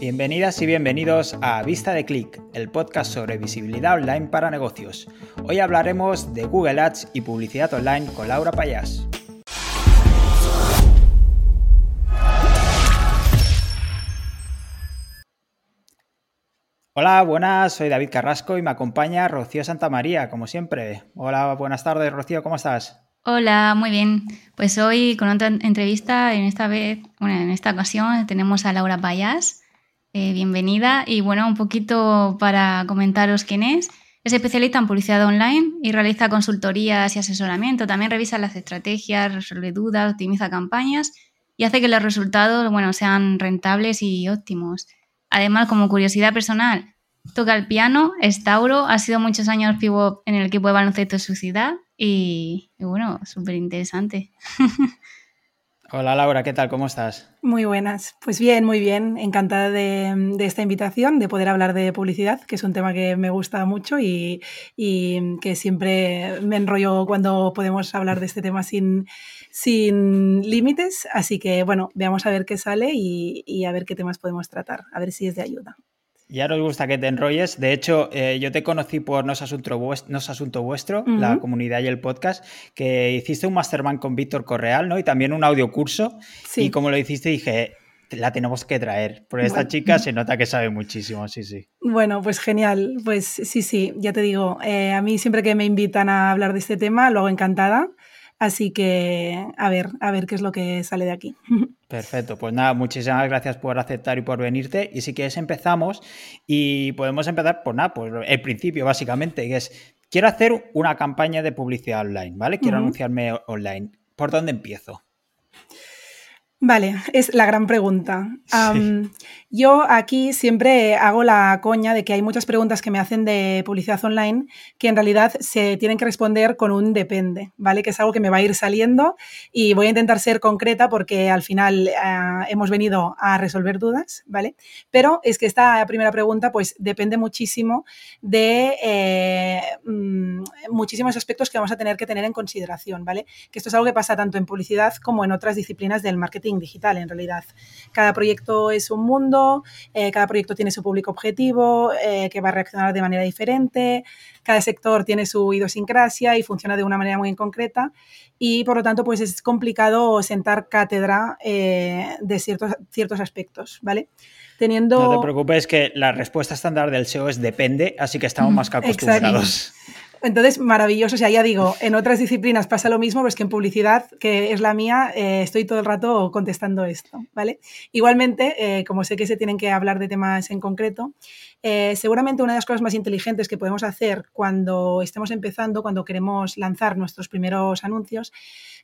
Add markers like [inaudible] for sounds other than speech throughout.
Bienvenidas y bienvenidos a Vista de Click, el podcast sobre visibilidad online para negocios. Hoy hablaremos de Google Ads y publicidad online con Laura Payas. Hola, buenas, soy David Carrasco y me acompaña Rocío Santamaría, como siempre. Hola, buenas tardes, Rocío, ¿cómo estás? Hola, muy bien. Pues hoy con otra entrevista, en esta vez, bueno, en esta ocasión tenemos a Laura Payas. Eh, bienvenida y bueno, un poquito para comentaros quién es. Es especialista en publicidad online y realiza consultorías y asesoramiento. También revisa las estrategias, resuelve dudas, optimiza campañas y hace que los resultados bueno, sean rentables y óptimos. Además, como curiosidad personal, toca el piano, es Tauro, ha sido muchos años pivot en el equipo de baloncesto de su ciudad y, y bueno, súper interesante. [laughs] Hola Laura, ¿qué tal? ¿Cómo estás? Muy buenas. Pues bien, muy bien. Encantada de, esta invitación, de poder hablar de publicidad, que es un tema que me gusta mucho y, que siempre me enrollo cuando podemos hablar de este tema sin, sin límites. Así que bueno, veamos a ver qué sale y, y a ver qué temas podemos tratar, a ver si es de ayuda. Ya nos gusta que te enrolles. De hecho, eh, yo te conocí por No es Asunto, Vuestro, la comunidad y el podcast, que hiciste un mastermind con Víctor Correal, ¿no? Y también un audiocurso. Sí. Y como lo hiciste, dije, la tenemos que traer, porque esta chica se nota que sabe muchísimo, sí, sí. Bueno, pues genial. Pues sí, sí, ya te digo, eh, a mí siempre que me invitan a hablar de este tema, lo hago encantada. Así que a ver, a ver qué es lo que sale de aquí. [laughs] Perfecto, pues nada, muchísimas gracias por aceptar y por venirte. Y si quieres empezamos y podemos empezar por nada, pues el principio básicamente, que es, quiero hacer una campaña de publicidad online, ¿vale? Quiero anunciarme online. ¿Por dónde empiezo? Vale, es la gran pregunta. Yo aquí siempre hago la coña de que hay muchas preguntas que me hacen de publicidad online que en realidad se tienen que responder con un depende, ¿vale? Que es algo que me va a ir saliendo y voy a intentar ser concreta porque al final eh, hemos venido a resolver dudas, ¿vale? Pero es que esta primera pregunta pues depende muchísimo de eh, mm, muchísimos aspectos que vamos a tener que tener en consideración, ¿vale? Que esto es algo que pasa tanto en publicidad como en otras disciplinas del marketing digital en realidad. Cada proyecto es un mundo, eh, cada proyecto tiene su público objetivo, eh, que va a reaccionar de manera diferente, cada sector tiene su idiosincrasia y funciona de una manera muy concreta y por lo tanto pues es complicado sentar cátedra eh, de ciertos, ciertos aspectos, ¿vale? Teniendo... No te preocupes que la respuesta estándar del SEO es depende, así que estamos más que acostumbrados. Entonces, maravilloso. O sea, ya digo, en otras disciplinas pasa lo mismo, pero es que en publicidad, que es la mía, eh, estoy todo el rato contestando esto, ¿vale? Igualmente, eh, como sé que se tienen que hablar de temas en concreto, eh, seguramente una de las cosas más inteligentes que podemos hacer cuando estemos empezando, cuando queremos lanzar nuestros primeros anuncios,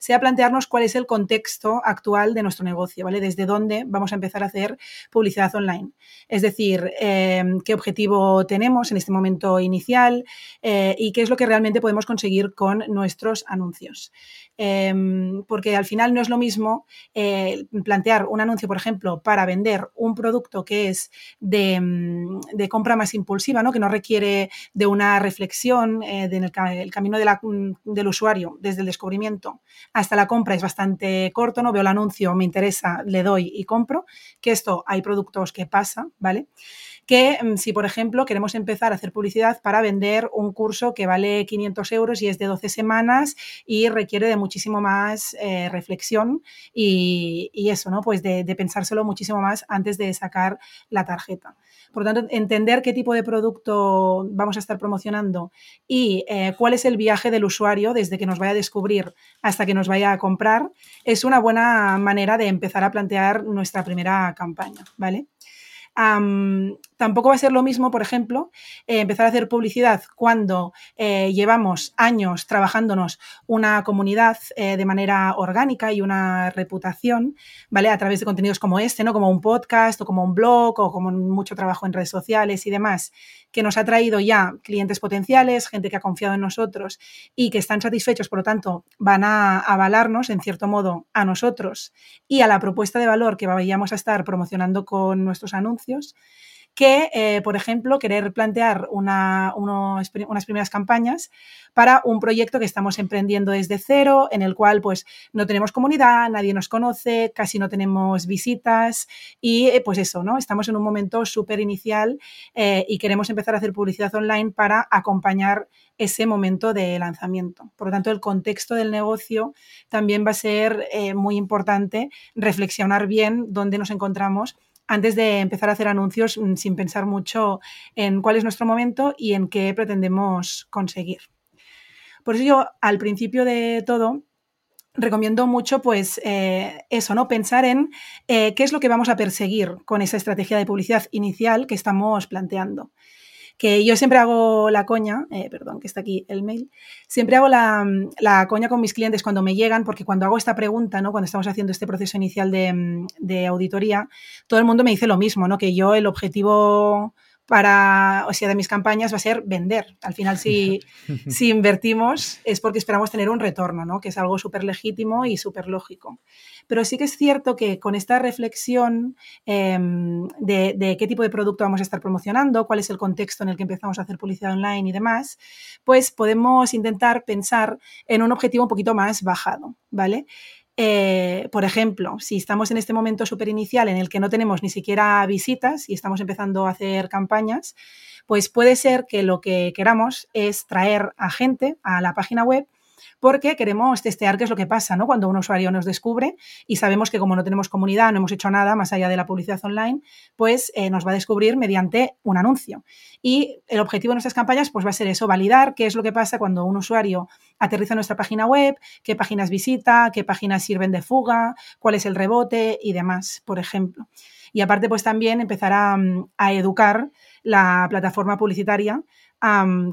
sea plantearnos cuál es el contexto actual de nuestro negocio, ¿vale? Desde dónde vamos a empezar a hacer publicidad online. Es decir, em, qué objetivo tenemos en este momento inicial eh, y qué es lo que realmente podemos conseguir con nuestros anuncios. Em, porque al final no es lo mismo eh, plantear un anuncio, por ejemplo, para vender un producto que es de, mm, compra más impulsiva, ¿no? que no requiere de una reflexión eh, del camino mm, del usuario desde el descubrimiento hasta la compra es bastante corto, no veo el anuncio, me interesa, le doy y compro, que esto hay productos que pasa, ¿vale? Que mm, si, por ejemplo, queremos empezar a hacer publicidad para vender un curso que vale 500 euros y es de 12 semanas y requiere de muchísimo más eh, reflexión y, eso, ¿no? Pues de, pensárselo muchísimo más antes de sacar la tarjeta. Por lo tanto, entender qué tipo de producto vamos a estar promocionando y eh, cuál es el viaje del usuario desde que nos vaya a descubrir hasta que nos vaya a comprar es una buena manera de empezar a plantear nuestra primera campaña, ¿vale? Tampoco va a ser lo mismo, por ejemplo, eh, empezar a hacer publicidad cuando eh, llevamos años trabajándonos una comunidad eh, de manera orgánica y una reputación, ¿vale? A través de contenidos como este, ¿no? Como un podcast o como un blog o como mucho trabajo en redes sociales y demás, que nos ha traído ya clientes potenciales, gente que ha confiado en nosotros y que están satisfechos, por lo tanto, van a avalarnos, en cierto modo, a nosotros y a la propuesta de valor que vayamos a estar promocionando con nuestros anuncios que, eh, por ejemplo, querer plantear una, unas primeras campañas para un proyecto que estamos emprendiendo desde cero, en el cual pues no tenemos comunidad, nadie nos conoce, casi no tenemos visitas y eh, pues eso, ¿no? Estamos en un momento súper inicial eh, y queremos empezar a hacer publicidad online para acompañar ese momento de lanzamiento. Por lo tanto, el contexto del negocio también va a ser muy importante reflexionar bien dónde nos encontramos antes de empezar a hacer anuncios mm, sin pensar mucho en cuál es nuestro momento y en qué pretendemos conseguir. Por eso yo al principio de todo recomiendo mucho pues eh, eso, ¿no? Pensar en eh, qué es lo que vamos a perseguir con esa estrategia de publicidad inicial que estamos planteando que yo siempre hago la coña, eh, perdón, que está aquí el mail, siempre hago la, la, coña con mis clientes cuando me llegan, porque cuando hago esta pregunta, ¿no? cuando estamos haciendo este proceso inicial de, de auditoría, todo el mundo me dice lo mismo, ¿no? que yo el objetivo para, o sea, de mis campañas va a ser vender. Al final, si, [laughs] si invertimos es porque esperamos tener un retorno, ¿no? que es algo súper legítimo y súper lógico. Pero sí que es cierto que con esta reflexión em, de, de, qué tipo de producto vamos a estar promocionando, cuál es el contexto en el que empezamos a hacer publicidad online y demás, pues podemos intentar pensar en un objetivo un poquito más bajado, ¿vale? Eh, por ejemplo, si estamos en este momento súper inicial en el que no tenemos ni siquiera visitas y estamos empezando a hacer campañas, pues puede ser que lo que queramos es traer a gente a la página web porque queremos testear qué es lo que pasa ¿no? cuando un usuario nos descubre y sabemos que como no tenemos comunidad, no hemos hecho nada más allá de la publicidad online, pues eh, nos va a descubrir mediante un anuncio. Y el objetivo de nuestras campañas pues va a ser eso, validar qué es lo que pasa cuando un usuario aterriza en nuestra página web, qué páginas visita, qué páginas sirven de fuga, cuál es el rebote y demás, por ejemplo. Y aparte pues también empezar a, a educar la plataforma publicitaria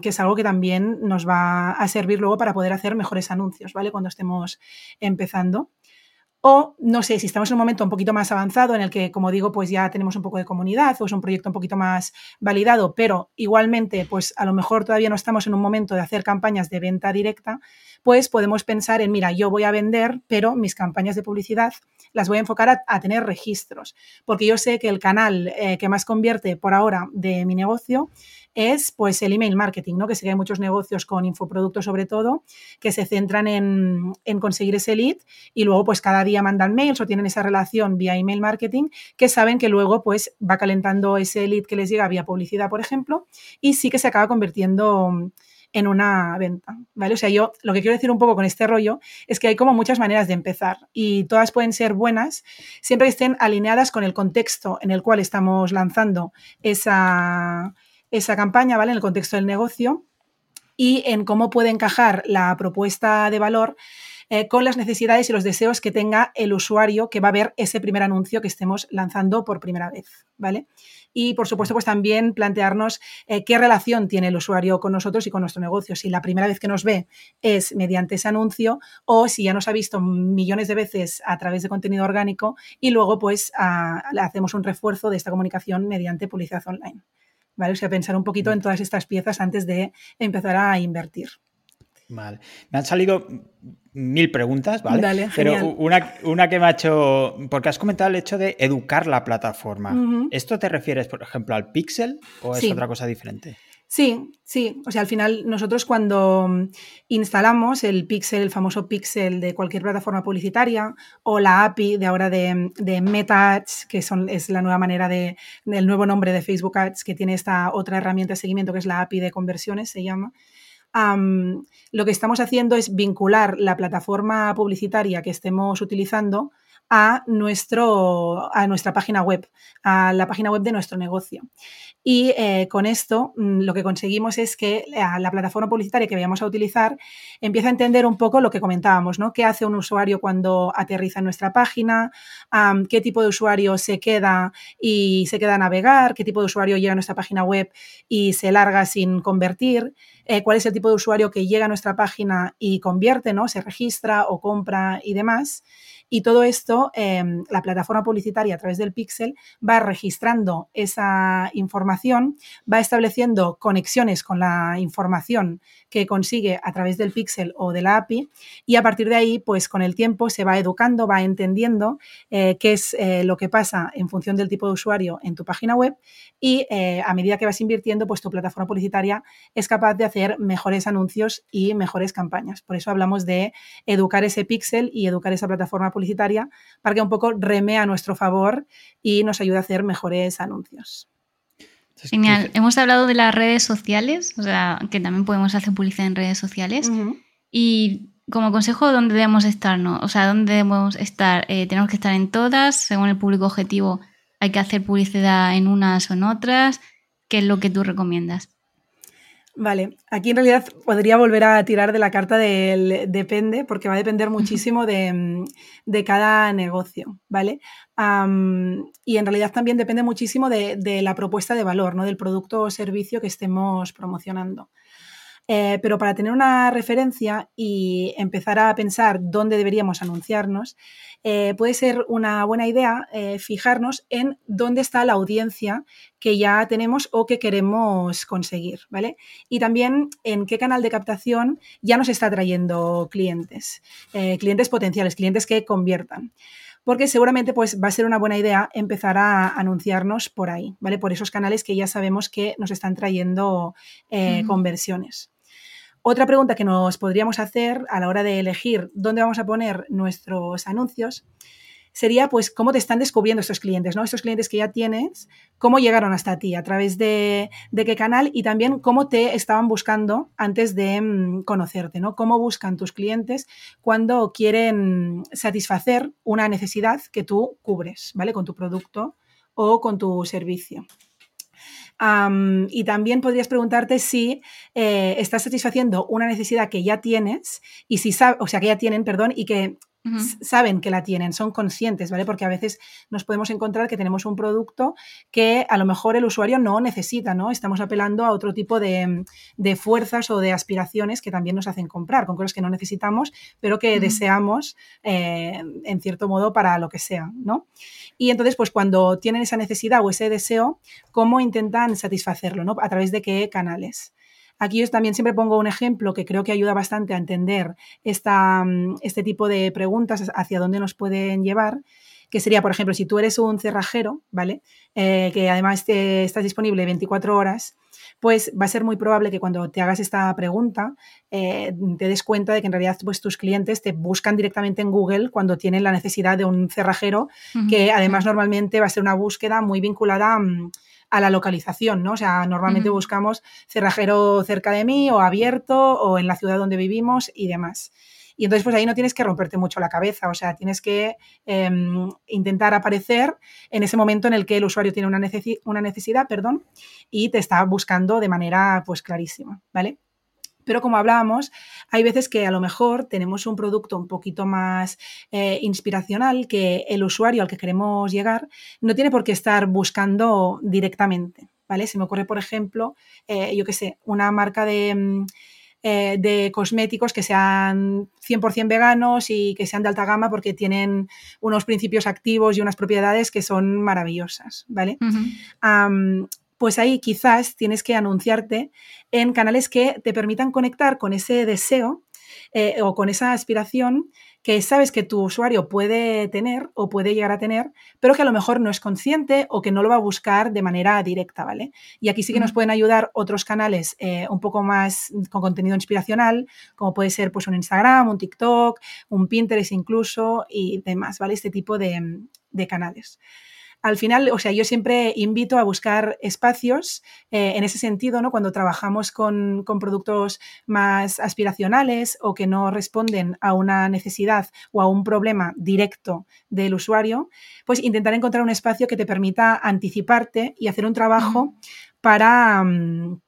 que es algo que también nos va a servir luego para poder hacer mejores anuncios, ¿vale? Cuando estemos empezando. O, no sé, si estamos en un momento un poquito más avanzado en el que, como digo, pues ya tenemos un poco de comunidad o es un proyecto un poquito más validado, pero igualmente, pues a lo mejor todavía no estamos en un momento de hacer campañas de venta directa, pues podemos pensar en, mira, yo voy a vender, pero mis campañas de publicidad las voy a enfocar a, tener registros, porque yo sé que el canal eh, que más convierte por ahora de mi negocio es pues el email marketing, ¿no? Que sé que hay muchos negocios con infoproductos sobre todo que se centran en, conseguir ese lead y luego pues cada día mandan mails o tienen esa relación vía email marketing que saben que luego pues va calentando ese lead que les llega vía publicidad, por ejemplo, y sí que se acaba convirtiendo en una venta, ¿vale? O sea, yo lo que quiero decir un poco con este rollo es que hay como muchas maneras de empezar y todas pueden ser buenas siempre que estén alineadas con el contexto en el cual estamos lanzando esa, esa campaña, ¿vale? En el contexto del negocio y en cómo puede encajar la propuesta de valor eh, con las necesidades y los deseos que tenga el usuario que va a ver ese primer anuncio que estemos lanzando por primera vez, ¿vale? Y por supuesto, pues también plantearnos eh, qué relación tiene el usuario con nosotros y con nuestro negocio. Si la primera vez que nos ve es mediante ese anuncio o si ya nos ha visto millones de veces a través de contenido orgánico y luego pues hacemos un refuerzo de esta comunicación mediante publicidad online. ¿vale? O sea, pensar un poquito en todas estas piezas antes de empezar a invertir. Vale. Me han salido mil preguntas, ¿vale? Dale, Pero una, una, que me ha hecho. Porque has comentado el hecho de educar la plataforma. ¿Esto te refieres, por ejemplo, al Pixel o es otra cosa diferente? Sí, sí. O sea, al final nosotros cuando instalamos el Pixel, el famoso Pixel de cualquier plataforma publicitaria o la API de ahora de, de Meta Ads, que son, es la nueva manera de, del nuevo nombre de Facebook Ads, que tiene esta otra herramienta de seguimiento que es la API de conversiones, se llama. Lo que estamos haciendo es vincular la plataforma publicitaria que estemos utilizando a, nuestro, a nuestra página web, a la página web de nuestro negocio. Y eh, con esto mm, lo que conseguimos es que la, plataforma publicitaria que vayamos a utilizar empieza a entender un poco lo que comentábamos, ¿no? ¿Qué hace un usuario cuando aterriza en nuestra página? ¿Qué tipo de usuario se queda y se queda a navegar? ¿Qué tipo de usuario llega a nuestra página web y se larga sin convertir? Eh, ¿Cuál es el tipo de usuario que llega a nuestra página y convierte, ¿no? Se registra o compra y demás. Y todo esto em, la plataforma publicitaria a través del pixel va registrando esa información, va estableciendo conexiones con la información que consigue a través del pixel o de la API y a partir de ahí, pues con el tiempo se va educando, va entendiendo eh, qué es eh, lo que pasa en función del tipo de usuario en tu página web y eh, a medida que vas invirtiendo, pues tu plataforma publicitaria es capaz de hacer mejores anuncios y mejores campañas. Por eso hablamos de educar ese pixel y educar esa plataforma publicitaria para que un poco reme a nuestro favor y nos ayude a hacer mejores anuncios. Genial. Hemos hablado de las redes sociales, o sea, que también podemos hacer publicidad en redes sociales. Y como consejo, ¿dónde debemos estar? No? O sea, ¿dónde debemos estar? Eh, ¿Tenemos que estar en todas? Según el público objetivo, ¿hay que hacer publicidad en unas o en otras? ¿Qué es lo que tú recomiendas? Vale, aquí en realidad podría volver a tirar de la carta del depende, porque va a depender muchísimo de, cada negocio, ¿vale? y en realidad también depende muchísimo de, de, la propuesta de valor, ¿no? Del producto o servicio que estemos promocionando. Eh, pero para tener una referencia y empezar a pensar dónde deberíamos anunciarnos, eh, puede ser una buena idea eh, fijarnos en dónde está la audiencia que ya tenemos o que queremos conseguir, ¿vale? Y también en qué canal de captación ya nos está trayendo clientes, clientes potenciales, clientes que conviertan porque seguramente pues, va a ser una buena idea empezar a anunciarnos por ahí, ¿vale? Por esos canales que ya sabemos que nos están trayendo conversiones. Otra pregunta que nos podríamos hacer a la hora de elegir dónde vamos a poner nuestros anuncios sería pues cómo te están descubriendo estos clientes, ¿no? Estos clientes que ya tienes, cómo llegaron hasta ti, a través de, qué canal y también cómo te estaban buscando antes de mm, conocerte, ¿no? Cómo buscan tus clientes cuando quieren satisfacer una necesidad que tú cubres, ¿vale? Con tu producto o con tu servicio y también podrías preguntarte si eh, estás satisfaciendo una necesidad que ya tienes y si o sea, que ya tienen, perdón, y que saben que la tienen, son conscientes, ¿vale? Porque a veces nos podemos encontrar que tenemos un producto que a lo mejor el usuario no necesita, ¿no? Estamos apelando a otro tipo de, fuerzas o de aspiraciones que también nos hacen comprar, con cosas que no necesitamos, pero que deseamos eh, en cierto modo para lo que sea, ¿no? Y entonces, pues cuando tienen esa necesidad o ese deseo, ¿cómo intentan satisfacerlo, ¿no? A través de qué canales. Aquí yo también siempre pongo un ejemplo que creo que ayuda bastante a entender esta, mm, este tipo de preguntas hacia dónde nos pueden llevar, que sería, por ejemplo, si tú eres un cerrajero, ¿vale? Eh, que además te, estás disponible 24 horas, pues va a ser muy probable que cuando te hagas esta pregunta eh, te des cuenta de que en realidad pues, tus clientes te buscan directamente en Google cuando tienen la necesidad de un cerrajero, que además normalmente va a ser una búsqueda muy vinculada a mm, a la localización, ¿no? O sea, normalmente buscamos cerrajero cerca de mí o abierto o en la ciudad donde vivimos y demás. Y entonces, pues ahí no tienes que romperte mucho la cabeza, o sea, tienes que em, intentar aparecer en ese momento en el que el usuario tiene una, una necesidad, perdón, y te está buscando de manera, pues, clarísima, ¿vale? Pero como hablábamos, hay veces que a lo mejor tenemos un producto un poquito más eh, inspiracional que el usuario al que queremos llegar no tiene por qué estar buscando directamente. ¿vale? Se me ocurre, por ejemplo, eh, yo qué sé, una marca de, mm, eh, de cosméticos que sean 100% veganos y que sean de alta gama porque tienen unos principios activos y unas propiedades que son maravillosas. ¿vale? Pues ahí quizás tienes que anunciarte en canales que te permitan conectar con ese deseo eh, o con esa aspiración que sabes que tu usuario puede tener o puede llegar a tener, pero que a lo mejor no es consciente o que no lo va a buscar de manera directa, ¿vale? Y aquí sí que nos pueden ayudar otros canales eh, un poco más con contenido inspiracional, como puede ser pues un Instagram, un TikTok, un Pinterest incluso y demás, ¿vale? Este tipo de, de canales al final, o sea, yo siempre invito a buscar espacios eh, en ese sentido, ¿no? Cuando trabajamos con, productos más aspiracionales o que no responden a una necesidad o a un problema directo del usuario, pues intentar encontrar un espacio que te permita anticiparte y hacer un trabajo para... Mm,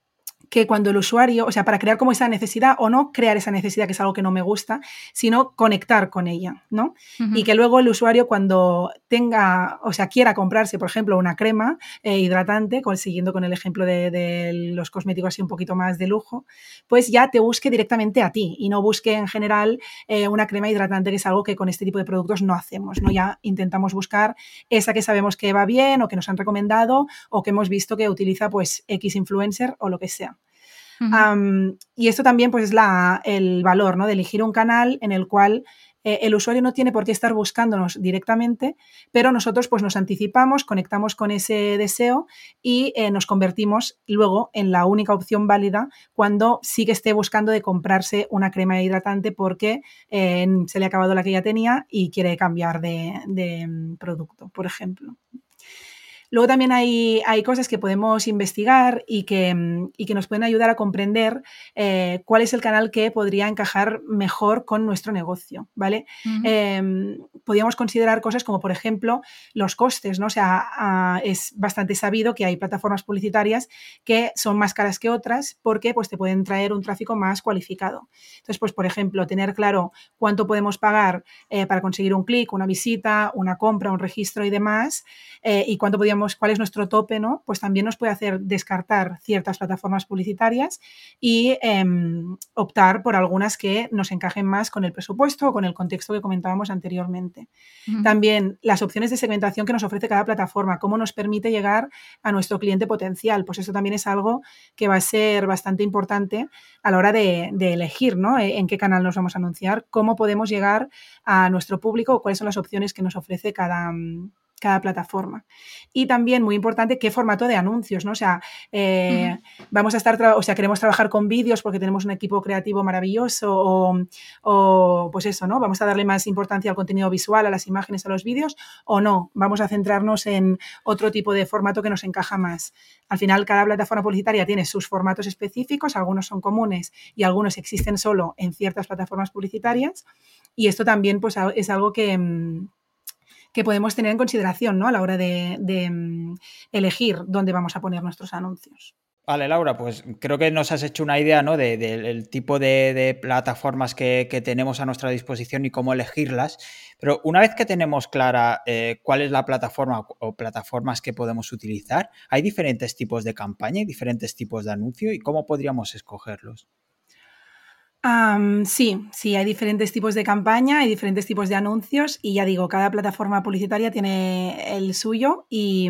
que cuando el usuario, o sea, para crear como esa necesidad o no crear esa necesidad que es algo que no me gusta, sino conectar con ella, ¿no? Y que luego el usuario cuando tenga, o sea, quiera comprarse, por ejemplo, una crema eh, hidratante, siguiendo con el ejemplo de, los cosméticos así un poquito más de lujo, pues ya te busque directamente a ti y no busque en general eh, una crema hidratante, que es algo que con este tipo de productos no hacemos, ¿no? Ya intentamos buscar esa que sabemos que va bien o que nos han recomendado o que hemos visto que utiliza pues X influencer o lo que sea y esto también pues, es la, el valor ¿no? de elegir un canal en el cual eh, el usuario no tiene por qué estar buscándonos directamente, pero nosotros pues, nos anticipamos, conectamos con ese deseo y eh, nos convertimos luego en la única opción válida cuando sí que esté buscando de comprarse una crema hidratante porque eh, se le ha acabado la que ya tenía y quiere cambiar de, de mm, producto, por ejemplo. Luego también hay, hay cosas que podemos investigar y que, mm, y que, nos pueden ayudar a comprender eh, cuál es el canal que podría encajar mejor con nuestro negocio, ¿vale? Em, podríamos considerar cosas como, por ejemplo, los costes, ¿no? O sea, es bastante sabido que hay plataformas publicitarias que son más caras que otras porque pues, te pueden traer un tráfico más cualificado. Entonces, pues, por ejemplo, tener claro cuánto podemos pagar eh, para conseguir un clic, una visita, una compra, un registro y demás, eh, y cuánto podríamos cuál es nuestro tope, ¿no? Pues también nos puede hacer descartar ciertas plataformas publicitarias y em, optar por algunas que nos encajen más con el presupuesto o con el contexto que comentábamos anteriormente. También las opciones de segmentación que nos ofrece cada plataforma, cómo nos permite llegar a nuestro cliente potencial, pues eso también es algo que va a ser bastante importante a la hora de, de elegir, ¿no? E, en qué canal nos vamos a anunciar, cómo podemos llegar a nuestro público o cuáles son las opciones que nos ofrece cada, cada plataforma. Y también, muy importante, qué formato de anuncios, ¿no? O sea, eh, vamos a estar, o sea, queremos trabajar con vídeos porque tenemos un equipo creativo maravilloso o, pues eso, ¿no? Vamos a darle más importancia al contenido visual, a las imágenes, a los vídeos o no. Vamos a centrarnos en otro tipo de formato que nos encaja más. Al final, cada plataforma publicitaria tiene sus formatos específicos, algunos son comunes y algunos existen solo en ciertas plataformas publicitarias. Y esto también, pues, es algo que mm, que podemos tener en consideración ¿no? a la hora de, mm, elegir dónde vamos a poner nuestros anuncios. Vale, Laura, pues creo que nos has hecho una idea ¿no? del tipo de, plataformas que, tenemos a nuestra disposición y cómo elegirlas. Pero una vez que tenemos clara eh, cuál es la plataforma o plataformas que podemos utilizar, ¿hay diferentes tipos de campaña y diferentes tipos de anuncio y cómo podríamos escogerlos? Sí, sí, hay diferentes tipos de campaña, hay diferentes tipos de anuncios y ya digo, cada plataforma publicitaria tiene el suyo y,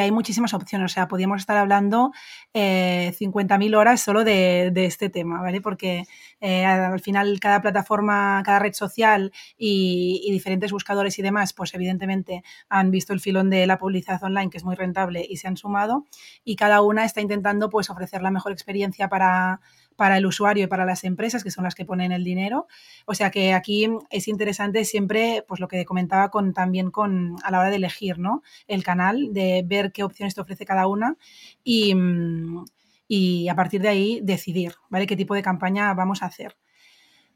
hay muchísimas opciones. O sea, podríamos estar hablando eh, 50.000 horas solo de, este tema, ¿vale? Porque eh, al final cada plataforma, cada red social y, y, diferentes buscadores y demás, pues evidentemente han visto el filón de la publicidad online que es muy rentable y se han sumado y cada una está intentando pues ofrecer la mejor experiencia para para el usuario y para las empresas, que son las que ponen el dinero. O sea que aquí es interesante siempre, pues lo que comentaba con, también con, a la hora de elegir ¿no? el canal, de ver qué opciones te ofrece cada una y, y a partir de ahí decidir, ¿vale? Qué tipo de campaña vamos a hacer.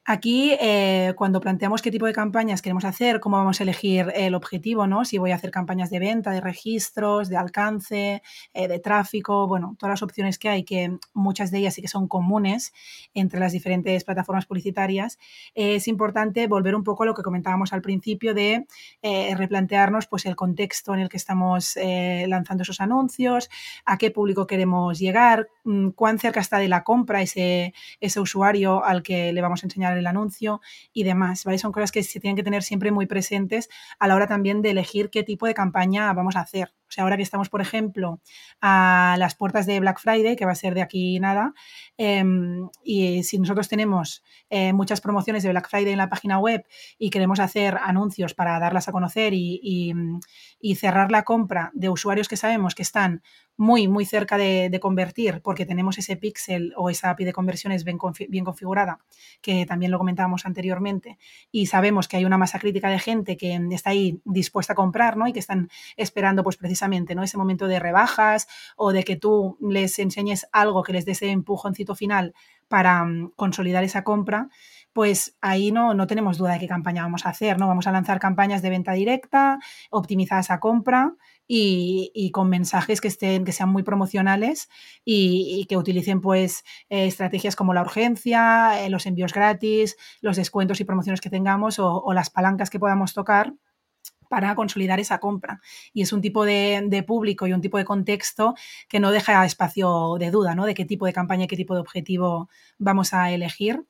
Aquí, eh, cuando planteamos qué tipo de campañas queremos hacer, cómo vamos a elegir el objetivo, ¿no? Si voy a hacer campañas de venta, de registros, de alcance, eh, de tráfico, bueno, todas las opciones que hay, que muchas de ellas sí que son comunes entre las diferentes plataformas publicitarias, es importante volver un poco a lo que comentábamos al principio de eh, replantearnos pues, el contexto en el que estamos lanzando esos anuncios, a qué público queremos llegar, mm, cuán cerca está de la compra ese, ese usuario al que le vamos a enseñar el anuncio y demás, ¿vale? Son cosas que se tienen que tener siempre muy presentes a la hora también de elegir qué tipo de campaña vamos a hacer. O sea, ahora que estamos, por ejemplo, a las puertas de Black Friday, que va a ser de aquí nada, em, y si nosotros tenemos eh, muchas promociones de Black Friday en la página web y queremos hacer anuncios para darlas a conocer y, y cerrar la compra de usuarios que sabemos que están muy, muy cerca de, convertir porque tenemos ese pixel o esa API de conversiones bien, bien, configurada, que también lo comentábamos anteriormente, y sabemos que hay una masa crítica de gente que está ahí dispuesta a comprar, ¿no? Y que están esperando, pues precisamente, ¿no? Ese momento de rebajas o de que tú les enseñes algo que les dé ese empujoncito final para mm, consolidar esa compra, pues ahí no, no tenemos duda de qué campaña vamos a hacer, ¿no? Vamos a lanzar campañas de venta directa, optimizadas a compra, y, con mensajes que estén, que sean muy promocionales y, que utilicen pues eh, estrategias como la urgencia, eh, los envíos gratis, los descuentos y promociones que tengamos o, las palancas que podamos tocar para consolidar esa compra. Y es un tipo de, de, público y un tipo de contexto que no deja espacio de duda, ¿no? De qué tipo de campaña qué tipo de objetivo vamos a elegir.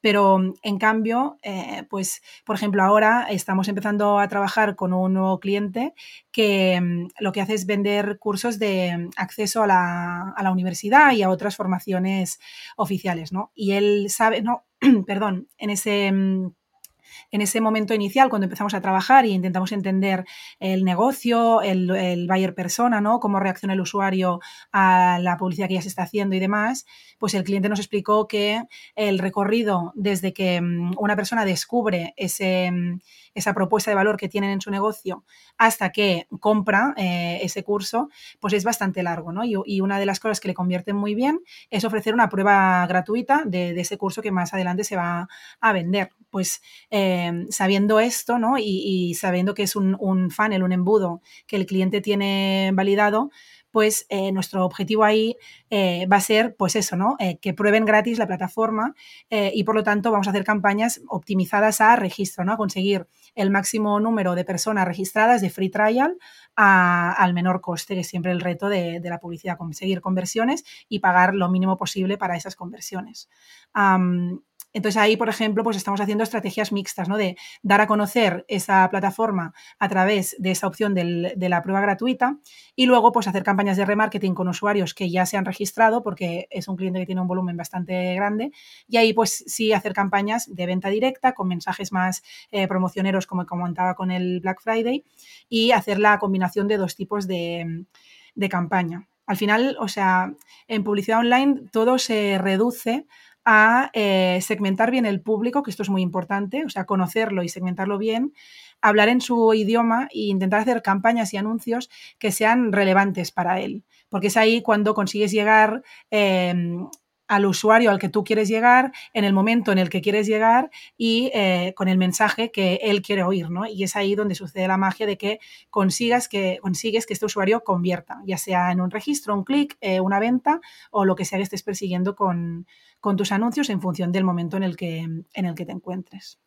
Pero en cambio, eh, pues, por ejemplo, ahora estamos empezando a trabajar con un nuevo cliente que mm, lo que hace es vender cursos de acceso a la, a la universidad y a otras formaciones oficiales, ¿no? Y él sabe, no, [clears throat] perdón, en ese mm, en ese momento inicial, cuando empezamos a trabajar y intentamos entender el negocio, el, buyer persona, ¿no? Cómo reacciona el usuario a la publicidad que ya se está haciendo y demás, pues el cliente nos explicó que el recorrido desde que mm, una persona descubre mm, esa propuesta de valor que tienen en su negocio hasta que compra eh, ese curso, pues es bastante largo, ¿no? Y, una de las cosas que le convierten muy bien es ofrecer una prueba gratuita de, ese curso que más adelante se va a vender. Pues eh, sabiendo esto, ¿no? Y, sabiendo que es un, un funnel, un embudo que el cliente tiene validado, pues eh, nuestro objetivo ahí eh, va a ser, pues eso, ¿no? Eh, que prueben gratis la plataforma y por lo tanto vamos a hacer campañas optimizadas a registro, ¿no? A conseguir el máximo número de personas registradas de free trial al menor coste, que es siempre el reto de, la publicidad, conseguir conversiones y pagar lo mínimo posible para esas conversiones. Entonces ahí, por ejemplo, pues estamos haciendo estrategias mixtas, ¿no? De dar a conocer esa plataforma a través de esa opción de la prueba gratuita y luego pues hacer campañas de remarketing con usuarios que ya se han registrado porque es un cliente que tiene un volumen bastante grande y ahí pues sí hacer campañas de venta directa con mensajes más eh, promocioneros como comentaba con el Black Friday y hacer la combinación de dos tipos de, de campaña. Al final, o sea, en publicidad online todo se reduce a eh, segmentar bien el público, que esto es muy importante, o sea, conocerlo y segmentarlo bien, hablar en su idioma e intentar hacer campañas y anuncios que sean relevantes para él, porque es ahí cuando consigues llegar em, al usuario al que tú quieres llegar, en el momento en el que quieres llegar y eh, con el mensaje que él quiere oír, ¿no? Y es ahí donde sucede la magia de que consigas que consigues que este usuario convierta, ya sea en un registro, un clic, eh, una venta o lo que sea que estés persiguiendo con, con tus anuncios en función del momento en el que, en el que te encuentres.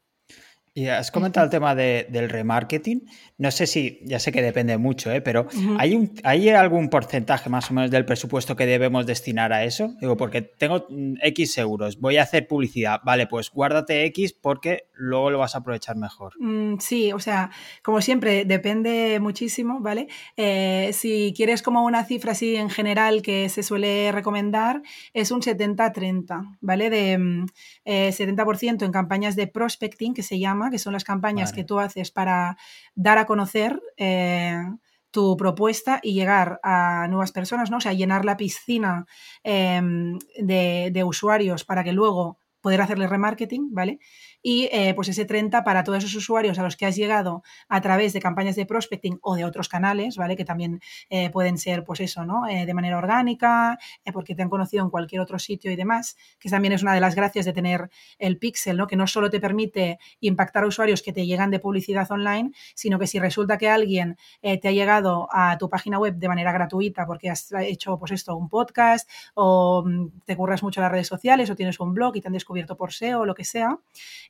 Y has comentado el tema del remarketing. No sé si, ya sé que depende mucho, ¿eh? pero ¿hay, un, ¿hay algún porcentaje más o menos del presupuesto que debemos destinar a eso? Digo, porque tengo mm, X euros, voy a hacer publicidad. Vale, pues guárdate X porque luego lo vas a aprovechar mejor. Mm, sí, o sea, como siempre, depende muchísimo, ¿vale? Eh, si quieres como una cifra así en general que se suele recomendar, es un 70-30, ¿vale? De 70% mm, eh, en campañas de prospecting, que se llama que son las campañas que tú haces para dar a conocer eh, tu propuesta y llegar a nuevas personas, ¿no? O sea, llenar la piscina em, de, de, usuarios para que luego poder hacerle remarketing, ¿vale? Y eh, pues ese 30 para todos esos usuarios a los que has llegado a través de campañas de prospecting o de otros canales, ¿vale? Que también eh, pueden ser, pues eso, ¿no? Eh, de manera orgánica, porque te han conocido en cualquier otro sitio y demás, que también es una de las gracias de tener el pixel, ¿no? Que no solo te permite impactar a usuarios que te llegan de publicidad online, sino que si resulta que alguien te ha llegado a tu página web de manera gratuita porque has hecho, pues esto, un podcast o mm, te curras mucho las redes sociales o tienes un blog y te han descubierto por SEO o lo que sea,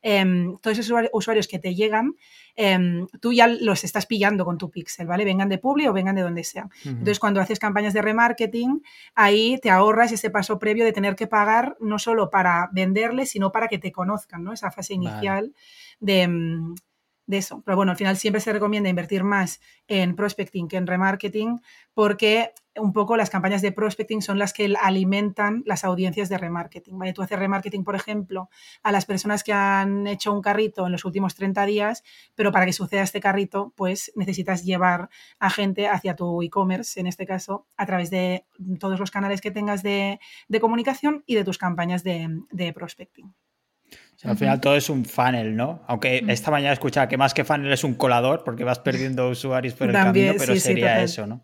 Em, todos esos usuarios que te llegan, em, tú ya los estás pillando con tu pixel, ¿vale? Vengan de Publi o vengan de donde sea. Entonces, cuando haces campañas de remarketing, ahí te ahorras ese paso previo de tener que pagar no solo para venderles, sino para que te conozcan, ¿no? Esa fase inicial de em, de eso. Pero bueno, al final siempre se recomienda invertir más en prospecting que en remarketing porque un poco las campañas de prospecting son las que alimentan las audiencias de remarketing. ¿vale? Tú haces remarketing, por ejemplo, a las personas que han hecho un carrito en los últimos 30 días, pero para que suceda este carrito, pues necesitas llevar a gente hacia tu e-commerce, en este caso, a través de todos los canales que tengas de, comunicación y de tus campañas de prospecting al final todo es un funnel, ¿no? Aunque esta mañana escuchaba que más que funnel es un colador porque vas perdiendo usuarios por el camino, pero sería eso, ¿no?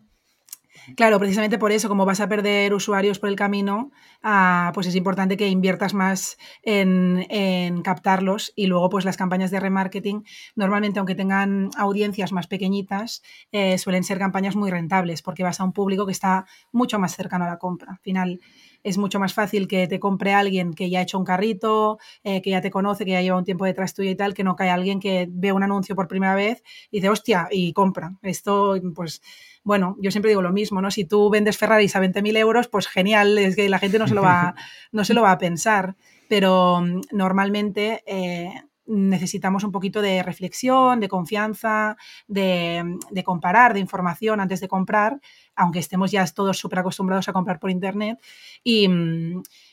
Claro, precisamente por eso, como vas a perder usuarios por el camino, ah, pues es importante que inviertas más en, captarlos y luego pues las campañas de remarketing, normalmente aunque tengan audiencias más pequeñitas, eh, suelen ser campañas muy rentables porque vas a un público que está mucho más cercano a la compra. Al final es mucho más fácil que te compre alguien que ya ha hecho un carrito, eh, que ya te conoce, que ya lleva un tiempo detrás tuyo y tal, que no cae alguien que ve un anuncio por primera vez y dice, hostia, y compra. Esto, pues bueno, yo siempre digo lo mismo, ¿no? Si tú vendes Ferraris a 20.000 euros, pues genial, es que la gente no se lo va, [laughs] no se lo va a pensar, pero mm, normalmente eh, necesitamos un poquito de reflexión, de confianza, de, de, comparar, de información antes de comprar, aunque estemos ya todos súper acostumbrados a comprar por Internet. Y,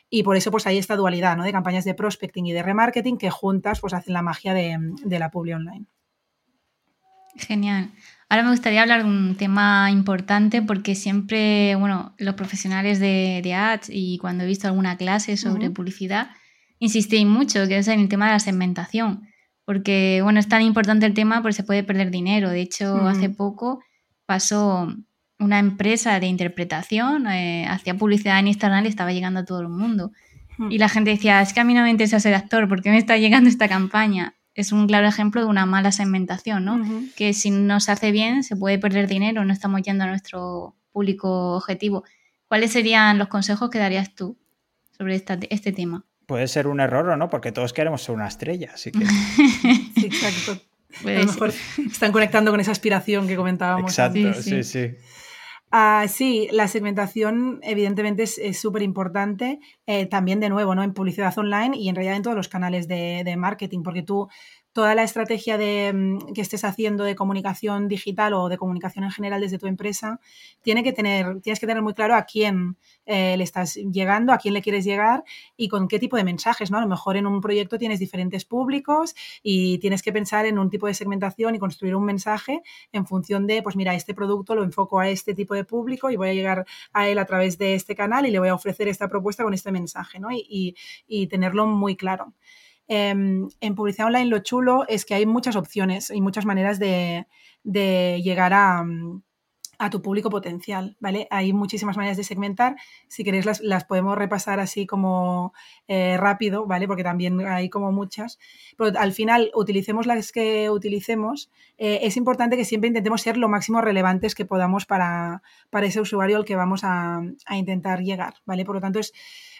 y, por eso pues hay esta dualidad ¿no? de campañas de prospecting y de remarketing que juntas pues hacen la magia de, de la publi online. Genial. Ahora me gustaría hablar de un tema importante porque siempre, bueno, los profesionales de, ads y cuando he visto alguna clase sobre publicidad, insistí mucho, que es en el tema de la segmentación. Porque, bueno, es tan importante el tema porque se puede perder dinero. De hecho, hace poco pasó una empresa de interpretación, eh, hacía publicidad en Instagram y estaba llegando a todo el mundo. Y la gente decía, es que a mí no me interesa ser actor, ¿por qué me está llegando esta campaña? es un claro ejemplo de una mala segmentación, ¿no? Que si no se hace bien se puede perder dinero, no estamos yendo a nuestro público objetivo. ¿Cuáles serían los consejos que darías tú sobre este tema? Puede ser un error o no, porque todos queremos ser una estrella, así que... [laughs] sí, exacto. a lo mejor están conectando con esa aspiración que comentábamos. Exacto, sí, sí. Ah, sí, la segmentación evidentemente es súper importante, eh, también de nuevo, ¿no? En publicidad online y en realidad en todos los canales de, de marketing, porque tú toda la estrategia de, mm, que estés haciendo de comunicación digital o de comunicación en general desde tu empresa, tiene que tener, tienes que tener muy claro a quién eh, le estás llegando, a quién le quieres llegar y con qué tipo de mensajes. ¿no? A lo mejor en un proyecto tienes diferentes públicos y tienes que pensar en un tipo de segmentación y construir un mensaje en función de, pues mira, este producto lo enfoco a este tipo de público y voy a llegar a él a través de este canal y le voy a ofrecer esta propuesta con este mensaje ¿no? y, y tenerlo muy claro. Em, en publicidad online lo chulo es que hay muchas opciones y muchas maneras de, llegar a, tu público potencial, ¿vale? Hay muchísimas maneras de segmentar. Si queréis las, podemos repasar así como eh, rápido, ¿vale? Porque también hay como muchas. Pero al final, utilicemos las que utilicemos, eh, es importante que siempre intentemos ser lo máximo relevantes que podamos para, ese usuario al que vamos a, a intentar llegar, ¿vale? Por lo tanto, es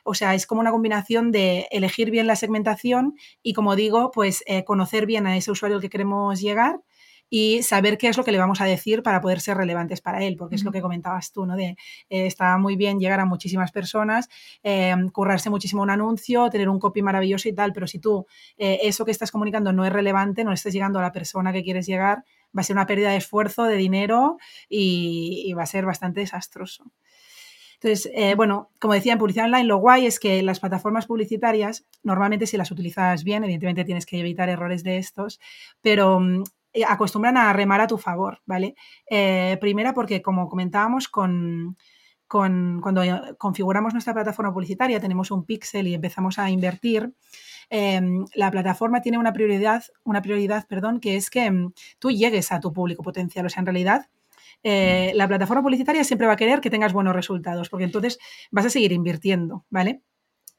o sea, es como una combinación de elegir bien la segmentación y, como digo, pues eh, conocer bien a ese usuario al que queremos llegar y saber qué es lo que le vamos a decir para poder ser relevantes para él, porque es lo que comentabas tú, ¿no? De eh, está muy bien llegar a muchísimas personas, eh, currarse muchísimo un anuncio, tener un copy maravilloso y tal, pero si tú eso que estás comunicando no es relevante, no estás llegando a la persona que quieres llegar, va a ser una pérdida de esfuerzo, de dinero y va a ser bastante desastroso. Entonces, eh, bueno, como decía, en publicidad online lo guay es que las plataformas publicitarias, normalmente si las utilizas bien, evidentemente tienes que evitar errores de estos, pero mm, eh, acostumbran a remar a tu favor, ¿vale? Eh, primera porque, como comentábamos, con, cuando configuramos nuestra plataforma publicitaria, tenemos un pixel y empezamos a invertir, em, la plataforma tiene una prioridad, una prioridad, perdón, que es que mm, tú llegues a tu público potencial. O sea, en realidad, eh, la plataforma publicitaria siempre va a querer que tengas buenos resultados, porque entonces vas a seguir invirtiendo, ¿vale?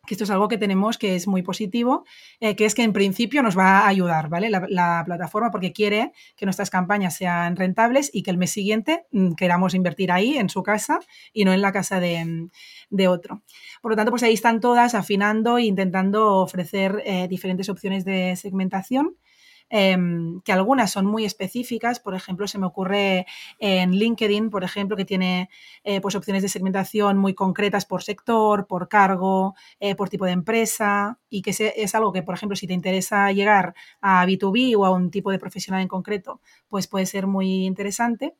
que esto es algo que tenemos que es muy positivo, eh, que es que en principio nos va a ayudar, ¿vale? La, plataforma porque quiere que nuestras campañas sean rentables y que el mes siguiente mm, queramos invertir ahí, en su casa, y no en la casa de, otro. Por lo tanto, pues ahí están todas afinando e intentando ofrecer eh, diferentes opciones de segmentación Em, que algunas son muy específicas, por ejemplo, se me ocurre en LinkedIn, por ejemplo, que tiene eh, pues opciones de segmentación muy concretas por sector, por cargo, eh, por tipo de empresa, y que es algo que, por ejemplo, si te interesa llegar a B2B o a un tipo de profesional en concreto, pues puede ser muy interesante.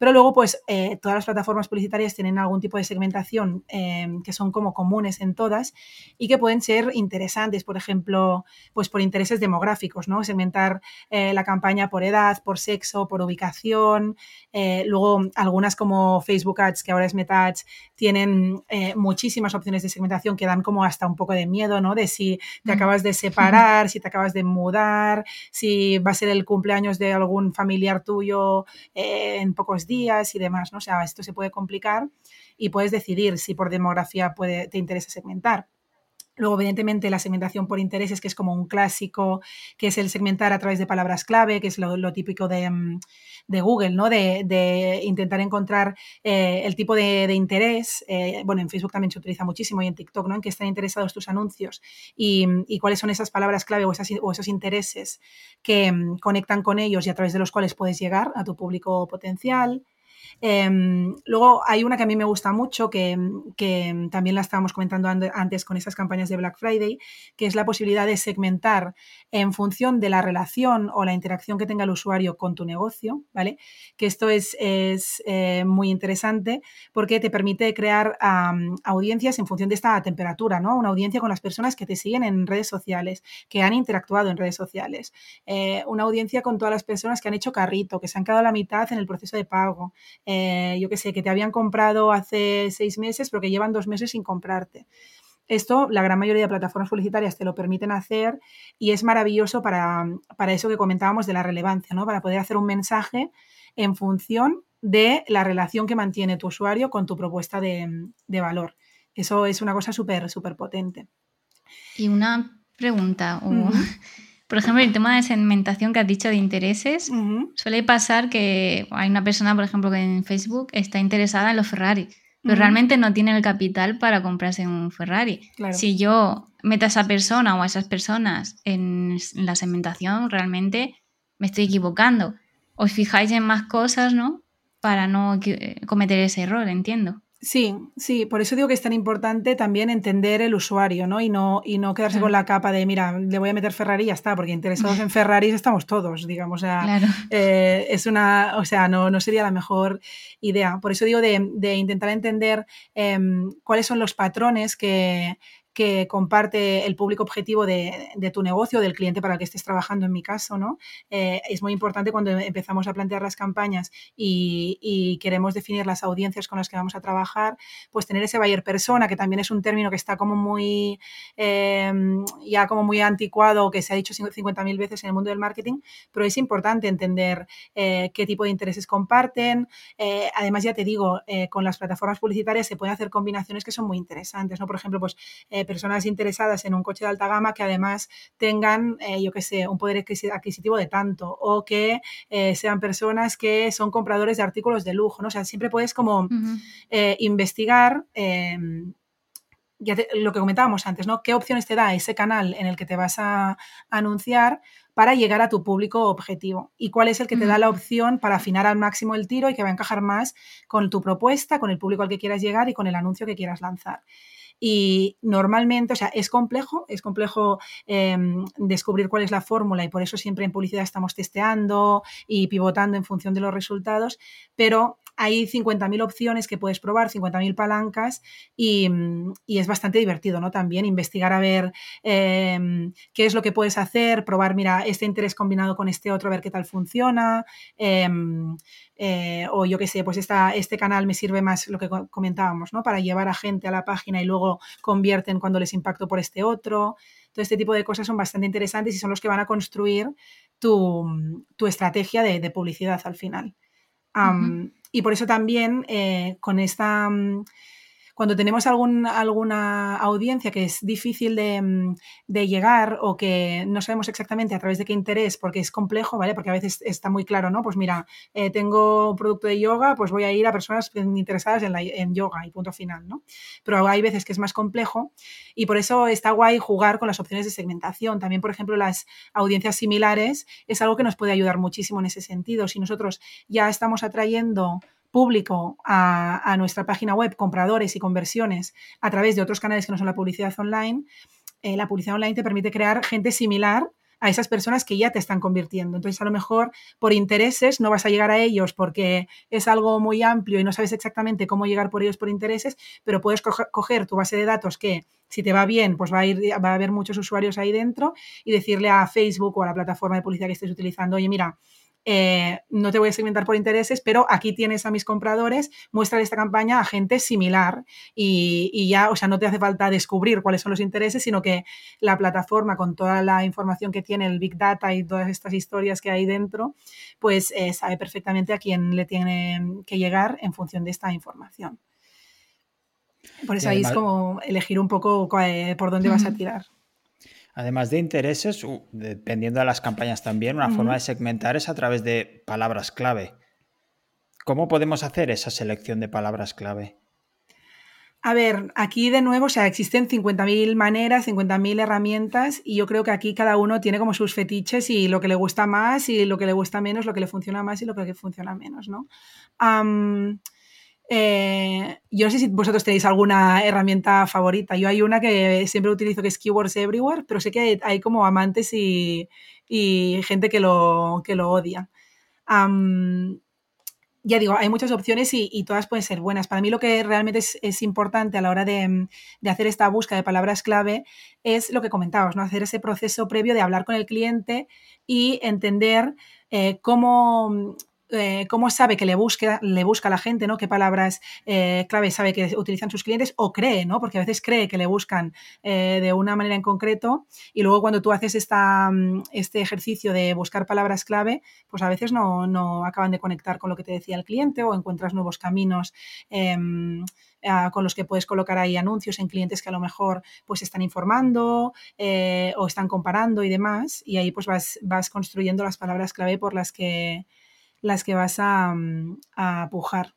Pero luego, pues, eh, todas las plataformas publicitarias tienen algún tipo de segmentación em, que son como comunes en todas y que pueden ser interesantes, por ejemplo, pues por intereses demográficos, ¿no? Segmentar eh, la campaña por edad, por sexo, por ubicación. Eh, luego, algunas como Facebook Ads, que ahora es Meta Ads, tienen muchísimas opciones de segmentación que dan como hasta un poco de miedo, ¿no? De si te mm. acabas de separar, si te acabas de mudar, si va a ser el cumpleaños de algún familiar tuyo en pocos días días y demás, ¿no? O sea, esto se puede complicar y puedes decidir si por demografía puede, te interesa segmentar. Luego, evidentemente, la segmentación por intereses, que es como un clásico, que es el segmentar a través de palabras clave, que es lo, típico de, mm, Google, ¿no? De, intentar encontrar eh, el tipo de, interés. Eh, bueno, en Facebook también se utiliza muchísimo y en TikTok, ¿no? En qué están interesados tus anuncios y, cuáles son esas palabras clave o, o esos intereses que mm, conectan con ellos y a través de los cuales puedes llegar a tu público potencial. Em, luego hay una que a mí me gusta mucho, que, también la estábamos comentando antes con esas campañas de Black Friday, que es la posibilidad de segmentar en función de la relación o la interacción que tenga el usuario con tu negocio, ¿vale? Que esto es, eh, muy interesante porque te permite crear audiencias en función de esta temperatura, ¿no? Una audiencia con las personas que te siguen en redes sociales, que han interactuado en redes sociales. Eh, una audiencia con todas las personas que han hecho carrito, que se han quedado a la mitad en el proceso de pago. Eh, yo qué sé, que te habían comprado hace seis meses, pero que llevan dos meses sin comprarte. Esto, la gran mayoría de plataformas publicitarias te lo permiten hacer y es maravilloso para, eso que comentábamos de la relevancia, ¿no? Para poder hacer un mensaje en función de la relación que mantiene tu usuario con tu propuesta de, valor. Eso es una cosa súper, súper potente. Y una pregunta, por ejemplo, el tema de segmentación que has dicho de intereses, suele pasar que hay una persona, por ejemplo, que en Facebook está interesada en los Ferrari, pero realmente no tiene el capital para comprarse un Ferrari. Si yo meto a esa persona o a esas personas en la segmentación, realmente me estoy equivocando. Os fijáis en más cosas, ¿no? Para no cometer ese error, entiendo. Sí, sí, por eso digo que es tan importante también entender el usuario, ¿no? Y no, y no quedarse con la capa de, mira, le voy a meter Ferrari y ya está, porque interesados en [laughs] Ferrari estamos todos, digamos. O sea, eh, es una, o sea, no, no sería la mejor idea. Por eso digo de, de intentar entender em, cuáles son los patrones que, que comparte el público objetivo de, tu negocio, del cliente para el que estés trabajando, en mi caso, ¿no? Eh, es muy importante cuando empezamos a plantear las campañas y, queremos definir las audiencias con las que vamos a trabajar, pues tener ese buyer persona, que también es un término que está como muy, em, ya como muy anticuado, que se ha dicho 50.000 veces en el mundo del marketing, pero es importante entender eh, qué tipo de intereses comparten. Eh, además, ya te digo, con las plataformas publicitarias se pueden hacer combinaciones que son muy interesantes, ¿no? Por ejemplo, pues personas interesadas en un coche de alta gama que además tengan, eh, yo qué sé, un poder adquisitivo de tanto o que eh, sean personas que son compradores de artículos de lujo, ¿no? O sea, siempre puedes como eh, investigar em, lo que comentábamos antes, ¿no? ¿Qué opciones te da ese canal en el que te vas a anunciar para llegar a tu público objetivo? ¿Y cuál es el que te da la opción para afinar al máximo el tiro y que va a encajar más con tu propuesta, con el público al que quieras llegar y con el anuncio que quieras lanzar? Y normalmente, o sea, es complejo, es complejo em, descubrir cuál es la fórmula y por eso siempre en publicidad estamos testeando y pivotando en función de los resultados, pero hay 50.000 opciones que puedes probar, 50.000 palancas y, es bastante divertido, ¿no? También investigar a ver em, qué es lo que puedes hacer, probar, mira, este interés combinado con este otro, a ver qué tal funciona. Em, eh, o yo qué sé, pues esta, este canal me sirve más lo que comentábamos, ¿no? Para llevar a gente a la página y luego convierten cuando les impacto por este otro. Todo este tipo de cosas son bastante interesantes y son los que van a construir tu, estrategia de, publicidad al final. Y por eso también eh, con esta cuando tenemos alguna audiencia que es difícil mm, de, llegar o que no sabemos exactamente a través de qué interés, porque es complejo, ¿vale? Porque a veces está muy claro, ¿no? Pues mira, eh, tengo un producto de yoga, pues voy a ir a personas interesadas en, en yoga y punto final, ¿no? Pero hay veces que es más complejo y por eso está guay jugar con las opciones de segmentación. También, por ejemplo, las audiencias similares es algo que nos puede ayudar muchísimo en ese sentido. Si nosotros ya estamos atrayendo público a, nuestra página web, compradores y conversiones a través de otros canales que no son la publicidad online, eh, la publicidad online te permite crear gente similar a esas personas que ya te están convirtiendo. Entonces, a lo mejor por intereses no vas a llegar a ellos porque es algo muy amplio y no sabes exactamente cómo llegar por ellos por intereses, pero puedes coger tu base de datos que si te va bien, pues va a, ir, va a haber muchos usuarios ahí dentro y decirle a Facebook o a la plataforma de publicidad que estés utilizando, oye, mira, eh, no te voy a segmentar por intereses, pero aquí tienes a mis compradores, muestra esta campaña a gente similar y, ya, o sea, no te hace falta descubrir cuáles son los intereses, sino que la plataforma con toda la información que tiene, el Big Data y todas estas historias que hay dentro, pues eh, sabe perfectamente a quién le tiene que llegar en función de esta información. Por eso ahí es como elegir un poco eh, por dónde vas a tirar. Además de intereses, dependiendo de las campañas también, una forma de segmentar es a través de palabras clave. ¿Cómo podemos hacer esa selección de palabras clave? A ver, aquí de nuevo, o sea, existen 50.000 maneras, 50.000 herramientas y yo creo que aquí cada uno tiene como sus fetiches y lo que le gusta más y lo que le gusta menos, lo que le funciona más y lo que le funciona menos, ¿no? Eh, yo no sé si vosotros tenéis alguna herramienta favorita. Yo hay una que siempre utilizo que es Keywords Everywhere, pero sé que hay, como amantes y, gente que lo, que lo odia. ya digo, hay muchas opciones y, todas pueden ser buenas. Para mí lo que realmente es, importante a la hora de, de, hacer esta búsqueda de palabras clave es lo que comentabas, ¿no? Hacer ese proceso previo de hablar con el cliente y entender eh, cómo, eh, cómo sabe que le busca, le busca la gente, ¿no? Qué palabras eh, clave sabe que utilizan sus clientes o cree, ¿no? Porque a veces cree que le buscan eh, de una manera en concreto y luego cuando tú haces esta, mm, este ejercicio de buscar palabras clave, pues a veces no, no, acaban de conectar con lo que te decía el cliente o encuentras nuevos caminos em, con los que puedes colocar ahí anuncios en clientes que a lo mejor pues están informando o están comparando y demás y ahí pues vas, vas construyendo las palabras clave por las que las que vas mm, a, pujar.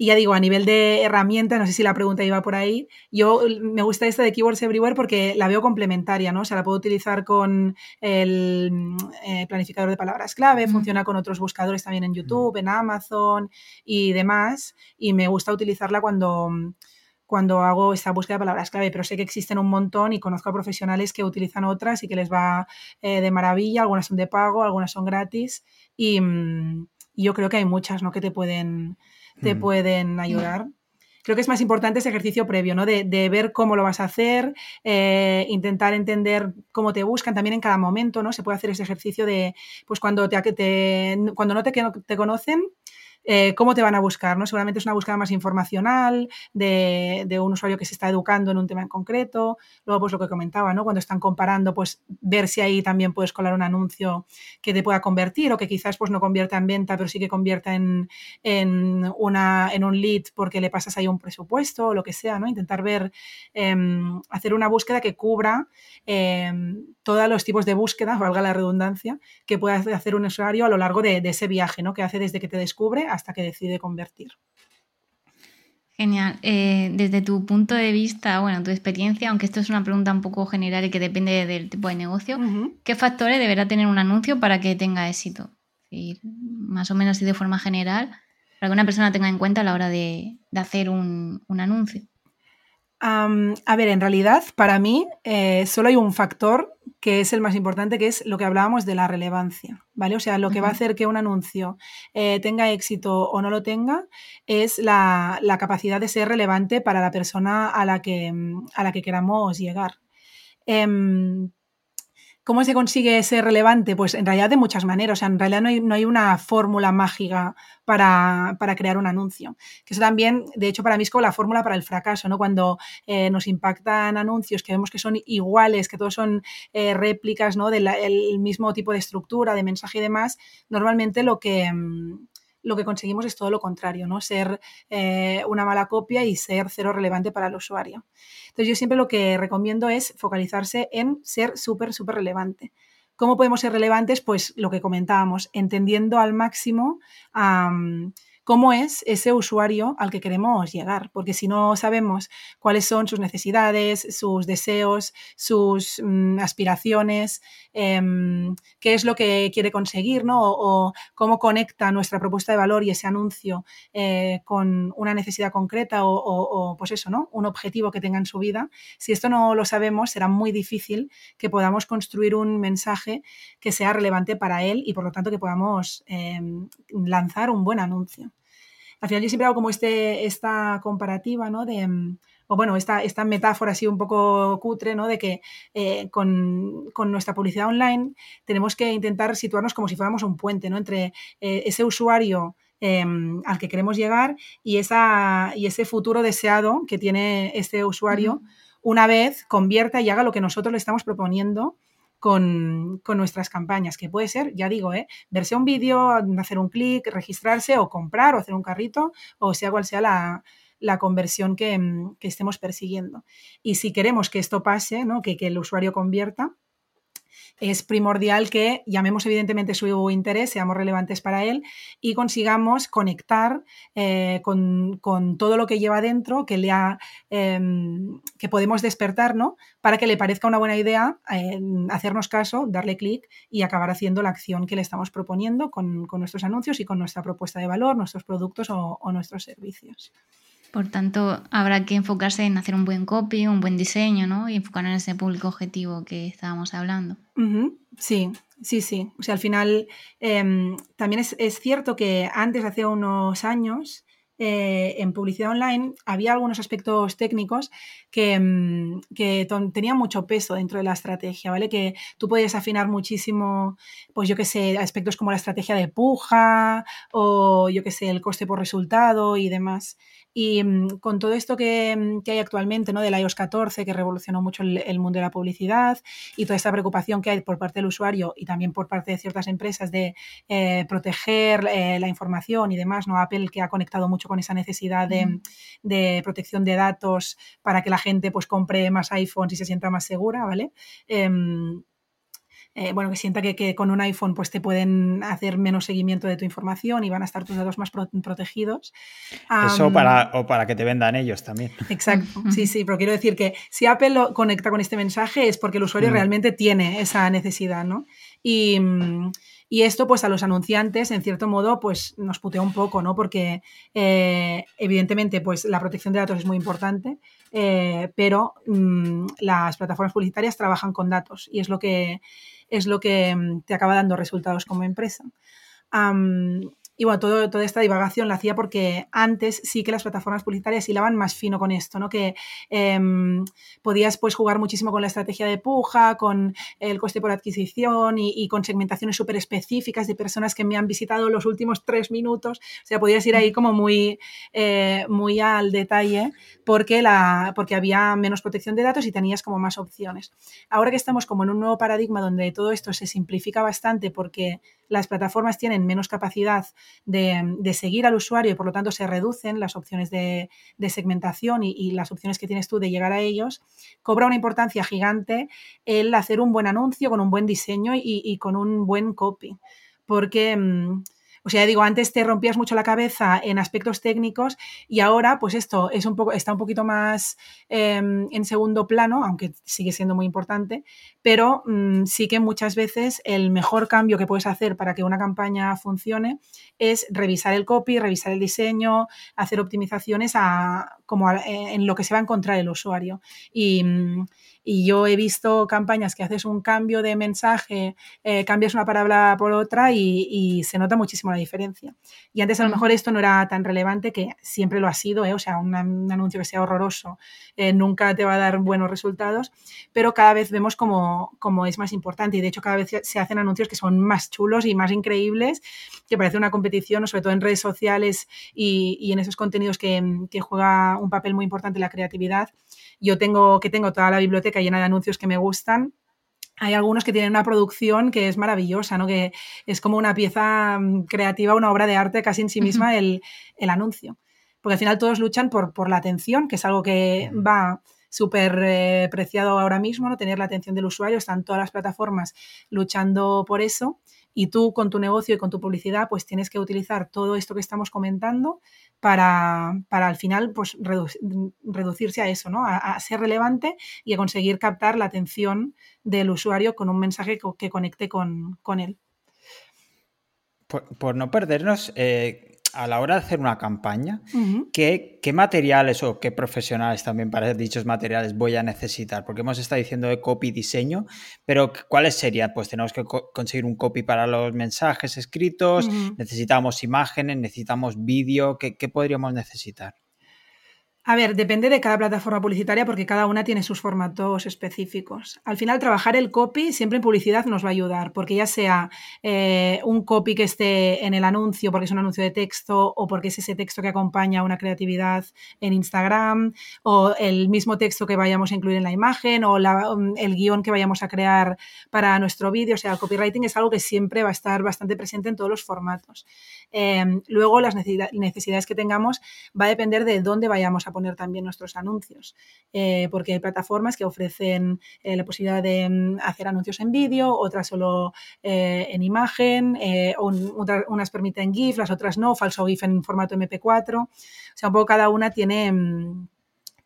Y ya digo, a nivel de herramienta, no sé si la pregunta iba por ahí, yo mm, me gusta esta de Keywords Everywhere porque la veo complementaria, ¿no? O sea, la puedo utilizar con el mm, eh, planificador de palabras clave, funciona con otros buscadores también en YouTube, en Amazon y demás, y me gusta utilizarla cuando cuando hago esta búsqueda de palabras clave, pero sé que existen un montón y conozco a profesionales que utilizan otras y que les va eh, de maravilla, algunas son de pago, algunas son gratis Mm, y, yo creo que hay muchas ¿no? que te pueden, te mm. pueden ayudar. Creo que es más importante ese ejercicio previo, ¿no? De, ver cómo lo vas a hacer, eh, intentar entender cómo te buscan también en cada momento, ¿no? Se puede hacer ese ejercicio de, pues cuando, te, te cuando no te, te conocen, eh, cómo te van a buscar, ¿no? Seguramente es una búsqueda más informacional de, un usuario que se está educando en un tema en concreto. Luego, pues lo que comentaba, ¿no? Cuando están comparando, pues ver si ahí también puedes colar un anuncio que te pueda convertir o que quizás pues no convierta en venta, pero sí que convierta en, una, en un lead porque le pasas ahí un presupuesto o lo que sea, ¿no? Intentar ver, em, hacer una búsqueda que cubra em, todos los tipos de búsqueda, [laughs] valga la redundancia, que pueda hacer un usuario a lo largo de, de ese viaje, ¿no? Que hace desde que te descubre que decide convertir. Genial. Eh, desde tu punto de vista, bueno, tu experiencia, aunque esto es una pregunta un poco general y que depende del tipo de negocio, ¿qué factores deberá tener un anuncio para que tenga éxito? más o menos y de forma general, para que una persona tenga en cuenta a la hora de, hacer un, anuncio. a ver, en realidad, para mí, eh, solo hay un factor que es el más importante, que es lo que hablábamos de la relevancia, ¿vale? O sea, lo que va a hacer que un anuncio eh, tenga éxito o no lo tenga es la, capacidad de ser relevante para la persona a la que, a la que queramos llegar. Em, ¿Cómo se consigue ser relevante? Pues en realidad de muchas maneras. O sea, en realidad no hay, una fórmula mágica para, crear un anuncio. Que eso también, de hecho, para mí es como la fórmula para el fracaso, ¿no? Cuando eh, nos impactan anuncios que vemos que son iguales, que todos son eh, réplicas, ¿no? Del mismo tipo de estructura, de mensaje y demás, normalmente lo que mm, lo que conseguimos es todo lo contrario, ¿no? Ser eh, una mala copia y ser cero relevante para el usuario. Entonces yo siempre lo que recomiendo es focalizarse en ser súper, súper relevante. ¿Cómo podemos ser relevantes? Pues lo que comentábamos, entendiendo al máximo cómo es ese usuario al que queremos llegar, porque si no sabemos cuáles son sus necesidades, sus deseos, sus mm, aspiraciones, em, qué es lo que quiere conseguir, ¿no? O, cómo conecta nuestra propuesta de valor y ese anuncio eh, con una necesidad concreta o, pues eso, ¿no? Un objetivo que tenga en su vida. Si esto no lo sabemos, será muy difícil que podamos construir un mensaje que sea relevante para él y por lo tanto que podamos em, lanzar un buen anuncio. Al final yo siempre hago como este, esta comparativa, ¿no? De, mm, o bueno, esta, esta metáfora así un poco cutre, ¿no? De que eh, con, nuestra publicidad online tenemos que intentar situarnos como si fuéramos un puente, ¿no? Entre eh, ese usuario em, al que queremos llegar y, esa, y ese futuro deseado que tiene este usuario una vez convierta y haga lo que nosotros le estamos proponiendo con, nuestras campañas, que puede ser, ya digo, ¿eh? verse un vídeo, hacer un clic, registrarse o comprar o hacer un carrito, o sea cual sea la, conversión que, que, estemos persiguiendo. Y si queremos que esto pase, ¿no? que, que el usuario convierta, es primordial que llamemos evidentemente su interés, seamos relevantes para él y consigamos conectar eh, con, todo lo que lleva dentro, que, le em, que podemos despertar, ¿no? Para que le parezca una buena idea hacernos caso, darle clic y acabar haciendo la acción que le estamos proponiendo con, nuestros anuncios y con nuestra propuesta de valor, nuestros productos o nuestros servicios. Por tanto, habrá que enfocarse en hacer un buen copy, un buen diseño, ¿no? Y enfocar en ese público objetivo que estábamos hablando. Sí, sí, sí. O sea, al final em, también es, cierto que antes, hace unos años, eh, en publicidad online había algunos aspectos técnicos que, mm, tenían mucho peso dentro de la estrategia, ¿vale? Que tú puedes afinar muchísimo, pues yo qué sé, aspectos como la estrategia de puja o yo qué sé, el coste por resultado y demás. Y mm, con todo esto mm, que, hay actualmente, ¿no? Del iOS 14, que revolucionó mucho el, mundo de la publicidad, y toda esta preocupación que hay por parte del usuario y también por parte de ciertas empresas de eh, proteger eh, la información y demás, ¿no? Apple que ha conectado mucho con esa necesidad de, protección de datos para que la gente pues compre más iPhones y se sienta más segura, ¿vale? Em, eh, bueno, que sienta que, con un iPhone pues te pueden hacer menos seguimiento de tu información y van a estar tus datos más protegidos. Eso para, o para que te vendan ellos también. Exacto, [laughs] sí, sí, pero quiero decir que si Apple lo conecta con este mensaje es porque el usuario mm. realmente tiene esa necesidad, ¿no? Y, esto, pues a los anunciantes, en cierto modo, pues nos putea un poco, ¿no? Porque eh, evidentemente, pues la protección de datos es muy importante, eh, pero mm, las plataformas publicitarias trabajan con datos y es lo que es lo que mm, te acaba dando resultados como empresa. Y bueno, todo, toda esta divagación la hacía porque antes sí que las plataformas publicitarias hilaban más fino con esto, ¿no? Que em, podías pues jugar muchísimo con la estrategia de puja, con el coste por adquisición y, con segmentaciones súper específicas de personas que me han visitado los últimos tres minutos. O sea, podías ir ahí como muy, eh, muy al detalle porque, la, porque había menos protección de datos y tenías como más opciones. Ahora que estamos como en un nuevo paradigma donde todo esto se simplifica bastante porque las plataformas tienen menos capacidad de, seguir al usuario y por lo tanto se reducen las opciones de, segmentación y, las opciones que tienes tú de llegar a ellos, cobra una importancia gigante el hacer un buen anuncio con un buen diseño y, con un buen copy. Porque... O sea, digo, antes te rompías mucho la cabeza en aspectos técnicos y ahora, pues esto es un poco, está un poquito más em, en segundo plano, aunque sigue siendo muy importante, pero mm, sí que muchas veces el mejor cambio que puedes hacer para que una campaña funcione es revisar el copy, revisar el diseño, hacer optimizaciones a, como en lo que se va a encontrar el usuario. Y, mm, y yo he visto campañas que haces un cambio de mensaje, eh, cambias una palabra por otra y, se nota muchísimo la diferencia. Y antes a lo mejor esto no era tan relevante que siempre lo ha sido, ¿eh? o sea, un, anuncio que sea horroroso eh, nunca te va a dar buenos resultados, pero cada vez vemos como, como, es más importante y de hecho cada vez se hacen anuncios que son más chulos y más increíbles, que parece una competición, sobre todo en redes sociales y, en esos contenidos que, que juega un papel muy importante la creatividad. Yo tengo que tengo toda la biblioteca llena de anuncios que me gustan. Hay algunos que tienen una producción que es maravillosa, ¿no? Que es como una pieza mm, creativa, una obra de arte casi en sí misma el, anuncio. Porque al final todos luchan por, por, la atención, que es algo que va súper eh, preciado ahora mismo, ¿no? Tener la atención del usuario. Están todas las plataformas luchando por eso. Y tú con tu negocio y con tu publicidad, pues tienes que utilizar todo esto que estamos comentando para, al final pues, reducirse a eso, ¿no? A, ser relevante y a conseguir captar la atención del usuario con un mensaje que, conecte con, él. Por, no perdernos, eh, a la hora de hacer una campaña, ¿qué, materiales o qué profesionales también para dichos materiales voy a necesitar? Porque hemos estado diciendo de copy diseño, pero ¿cuáles serían? Pues tenemos que conseguir un copy para los mensajes escritos, necesitamos imágenes, necesitamos vídeo, ¿qué podríamos necesitar? A ver, depende de cada plataforma publicitaria porque cada una tiene sus formatos específicos. Al final, trabajar el copy siempre en publicidad nos va a ayudar, porque ya sea eh, un copy que esté en el anuncio porque es un anuncio de texto o porque es ese texto que acompaña una creatividad en Instagram o el mismo texto que vayamos a incluir en la imagen o um, el guion que vayamos a crear para nuestro vídeo. O sea, el copywriting es algo que siempre va a estar bastante presente en todos los formatos. Em, luego, las necesidades que tengamos va a depender de dónde vayamos a poner también nuestros anuncios, eh, porque hay plataformas que ofrecen eh, la posibilidad de mm, hacer anuncios en vídeo, otras solo eh, en imagen, unas permiten GIF, las otras no, falso GIF en formato MP4. O sea, un poco cada una tiene mm,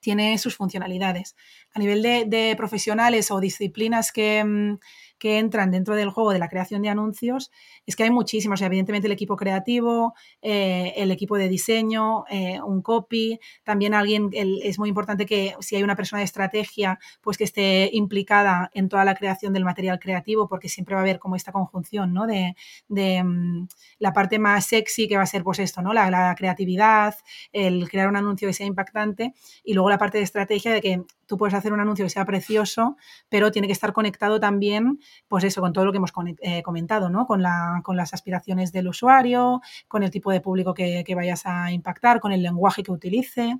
tiene sus funcionalidades. A nivel de profesionales o disciplinas que, mm, que entran dentro del juego de la creación de anuncios, es que hay muchísimos. evidentemente el equipo creativo, eh, el equipo de diseño, eh, un copy, también alguien, es muy importante que si hay una persona de estrategia, pues que esté implicada en toda la creación del material creativo, porque siempre va a haber como esta conjunción, ¿no? De, mm, la parte más sexy que va a ser pues esto, ¿no? La, la creatividad, el crear un anuncio que sea impactante y luego la parte de estrategia de que tú puedes hacer un anuncio que sea precioso, pero tiene que estar conectado también pues eso, con todo lo que hemos eh, comentado, ¿no? Con, la, con, las aspiraciones del usuario, con el tipo de público que vayas a impactar, con el lenguaje que utilice.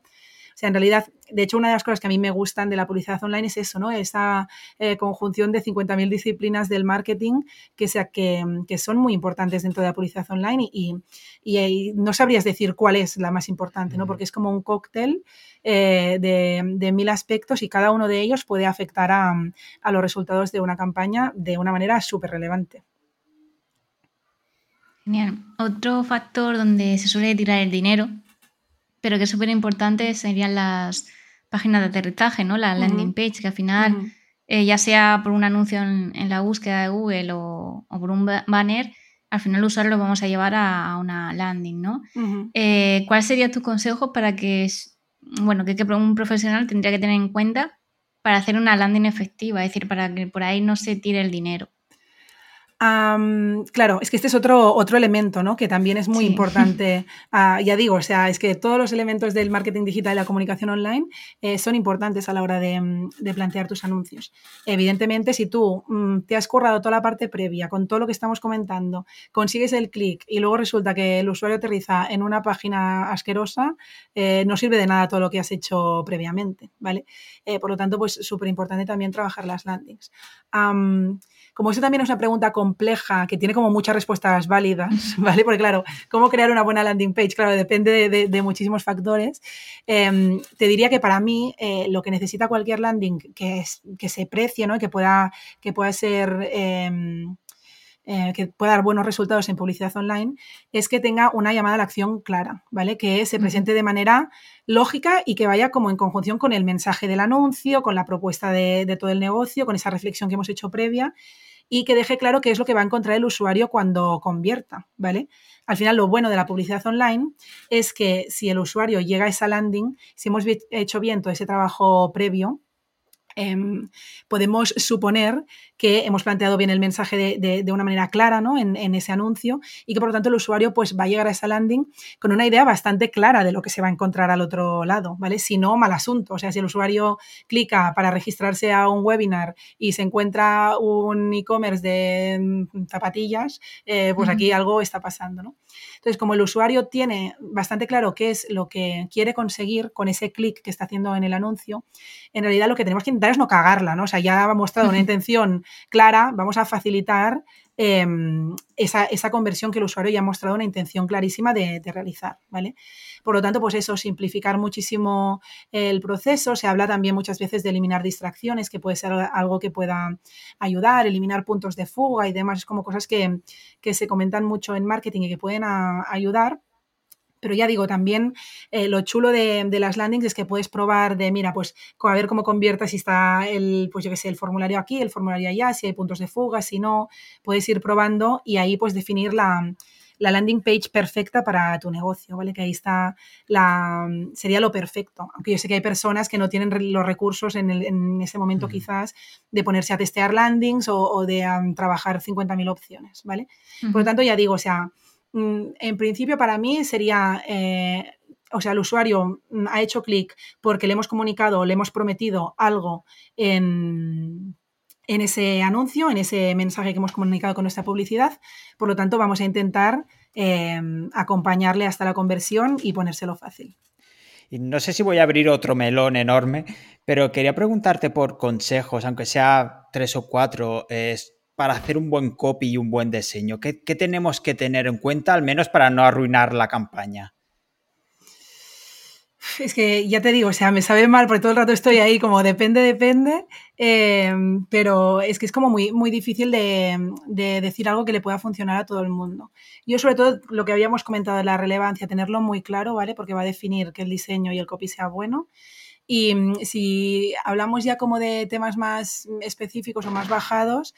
O sea, en realidad, de hecho, una de las cosas que a mí me gustan de la publicidad online es eso, ¿no? Esa eh, conjunción de 50.000 disciplinas del marketing que, sea, que, que, son muy importantes dentro de la publicidad online y, y, no sabrías decir cuál es la más importante, ¿no? Porque es como un cóctel eh, de, de, mil aspectos y cada uno de ellos puede afectar a, a los resultados de una campaña de una manera súper relevante. Genial. Otro factor donde se suele tirar el dinero pero que es súper importante serían las páginas de aterrizaje, ¿no? La landing page, que al final, eh, ya sea por un anuncio en, la búsqueda de Google o, por un banner, al final el usuario lo vamos a llevar a, una landing, ¿no? Eh, ¿Cuál sería tu consejo para que, bueno, que, que un profesional tendría que tener en cuenta para hacer una landing efectiva, es decir, para que por ahí no se tire el dinero? Claro, es que este es otro, otro elemento, ¿no? Que también es muy importante. [laughs] Ah, ya digo, o sea, es que todos los elementos del marketing digital y la comunicación online eh, son importantes a la hora de, plantear tus anuncios. Evidentemente, si tú mm, te has currado toda la parte previa con todo lo que estamos comentando, consigues el clic y luego resulta que el usuario aterriza en una página asquerosa, eh, no sirve de nada todo lo que has hecho previamente, ¿vale? Eh, por lo tanto, pues súper importante también trabajar las landings. Como eso también es una pregunta compleja que tiene como muchas respuestas válidas, [laughs] ¿vale? Porque claro, ¿cómo crear una buena landing page? Claro, depende de, muchísimos factores. Em, te diría que para mí eh, lo que necesita cualquier landing que, es, que se precie, ¿no? Que pueda, que pueda ser... Em, eh, que pueda dar buenos resultados en publicidad online, es que tenga una llamada a la acción clara, ¿vale? Que se presente de manera lógica y que vaya como en conjunción con el mensaje del anuncio, con la propuesta de, de todo el negocio, con esa reflexión que hemos hecho previa y que deje claro qué es lo que va a encontrar el usuario cuando convierta, ¿vale? Al final, lo bueno de la publicidad online es que si el usuario llega a esa landing, si hemos hecho bien todo ese trabajo previo, Em, podemos suponer que hemos planteado bien el mensaje de, una manera clara ¿no? en, ese anuncio y que por lo tanto el usuario pues, va a llegar a esa landing con una idea bastante clara de lo que se va a encontrar al otro lado, ¿vale? Si no, mal asunto. O sea, si el usuario clica para registrarse a un webinar y se encuentra un e-commerce de mm, zapatillas, eh, pues aquí algo está pasando, ¿no? Entonces, como el usuario tiene bastante claro qué es lo que quiere conseguir con ese clic que está haciendo en el anuncio, en realidad lo que tenemos que intentar es no cagarla, ¿no? O sea, ya ha mostrado una intención clara, vamos a facilitar em, esa, conversión que el usuario ya ha mostrado una intención clarísima de, de, realizar, ¿vale? Por lo tanto, pues eso, simplificar muchísimo el proceso. Se habla también muchas veces de eliminar distracciones, que puede ser algo que pueda ayudar, eliminar puntos de fuga y demás. Es como cosas que, se comentan mucho en marketing y que pueden ayudar. Pero ya digo, también eh, lo chulo de, las landings es que puedes probar de, mira, pues a ver cómo convierta si está el, pues yo qué sé, el formulario aquí, el formulario allá, si hay puntos de fuga, si no, puedes ir probando y ahí pues definir la, la landing page perfecta para tu negocio, ¿vale? Que ahí está la, sería lo perfecto. Aunque yo sé que hay personas que no tienen los recursos en, ese momento quizás de ponerse a testear landings o, de trabajar 50.000 opciones, ¿vale? Por lo tanto, ya digo, o sea, en principio para mí sería... Eh, o sea, el usuario mm, ha hecho clic porque le hemos comunicado le hemos prometido algo en, ese anuncio, en ese mensaje que hemos comunicado con nuestra publicidad. Por lo tanto, vamos a intentar em, acompañarle hasta la conversión y ponérselo fácil. Y no sé si voy a abrir otro melón enorme, pero quería preguntarte por consejos, aunque sea tres o cuatro, es para hacer un buen copy y un buen diseño. ¿Qué tenemos que tener en cuenta, al menos para no arruinar la campaña? Es que ya te digo, o sea, me sabe mal porque todo el rato estoy ahí como depende, depende, em, pero es que es como muy, muy difícil de, decir algo que le pueda funcionar a todo el mundo. Yo sobre todo lo que habíamos comentado de la relevancia, tenerlo muy claro, ¿vale? Porque va a definir que el diseño y el copy sea bueno. Y mm, si hablamos ya como de temas más específicos o más bajados,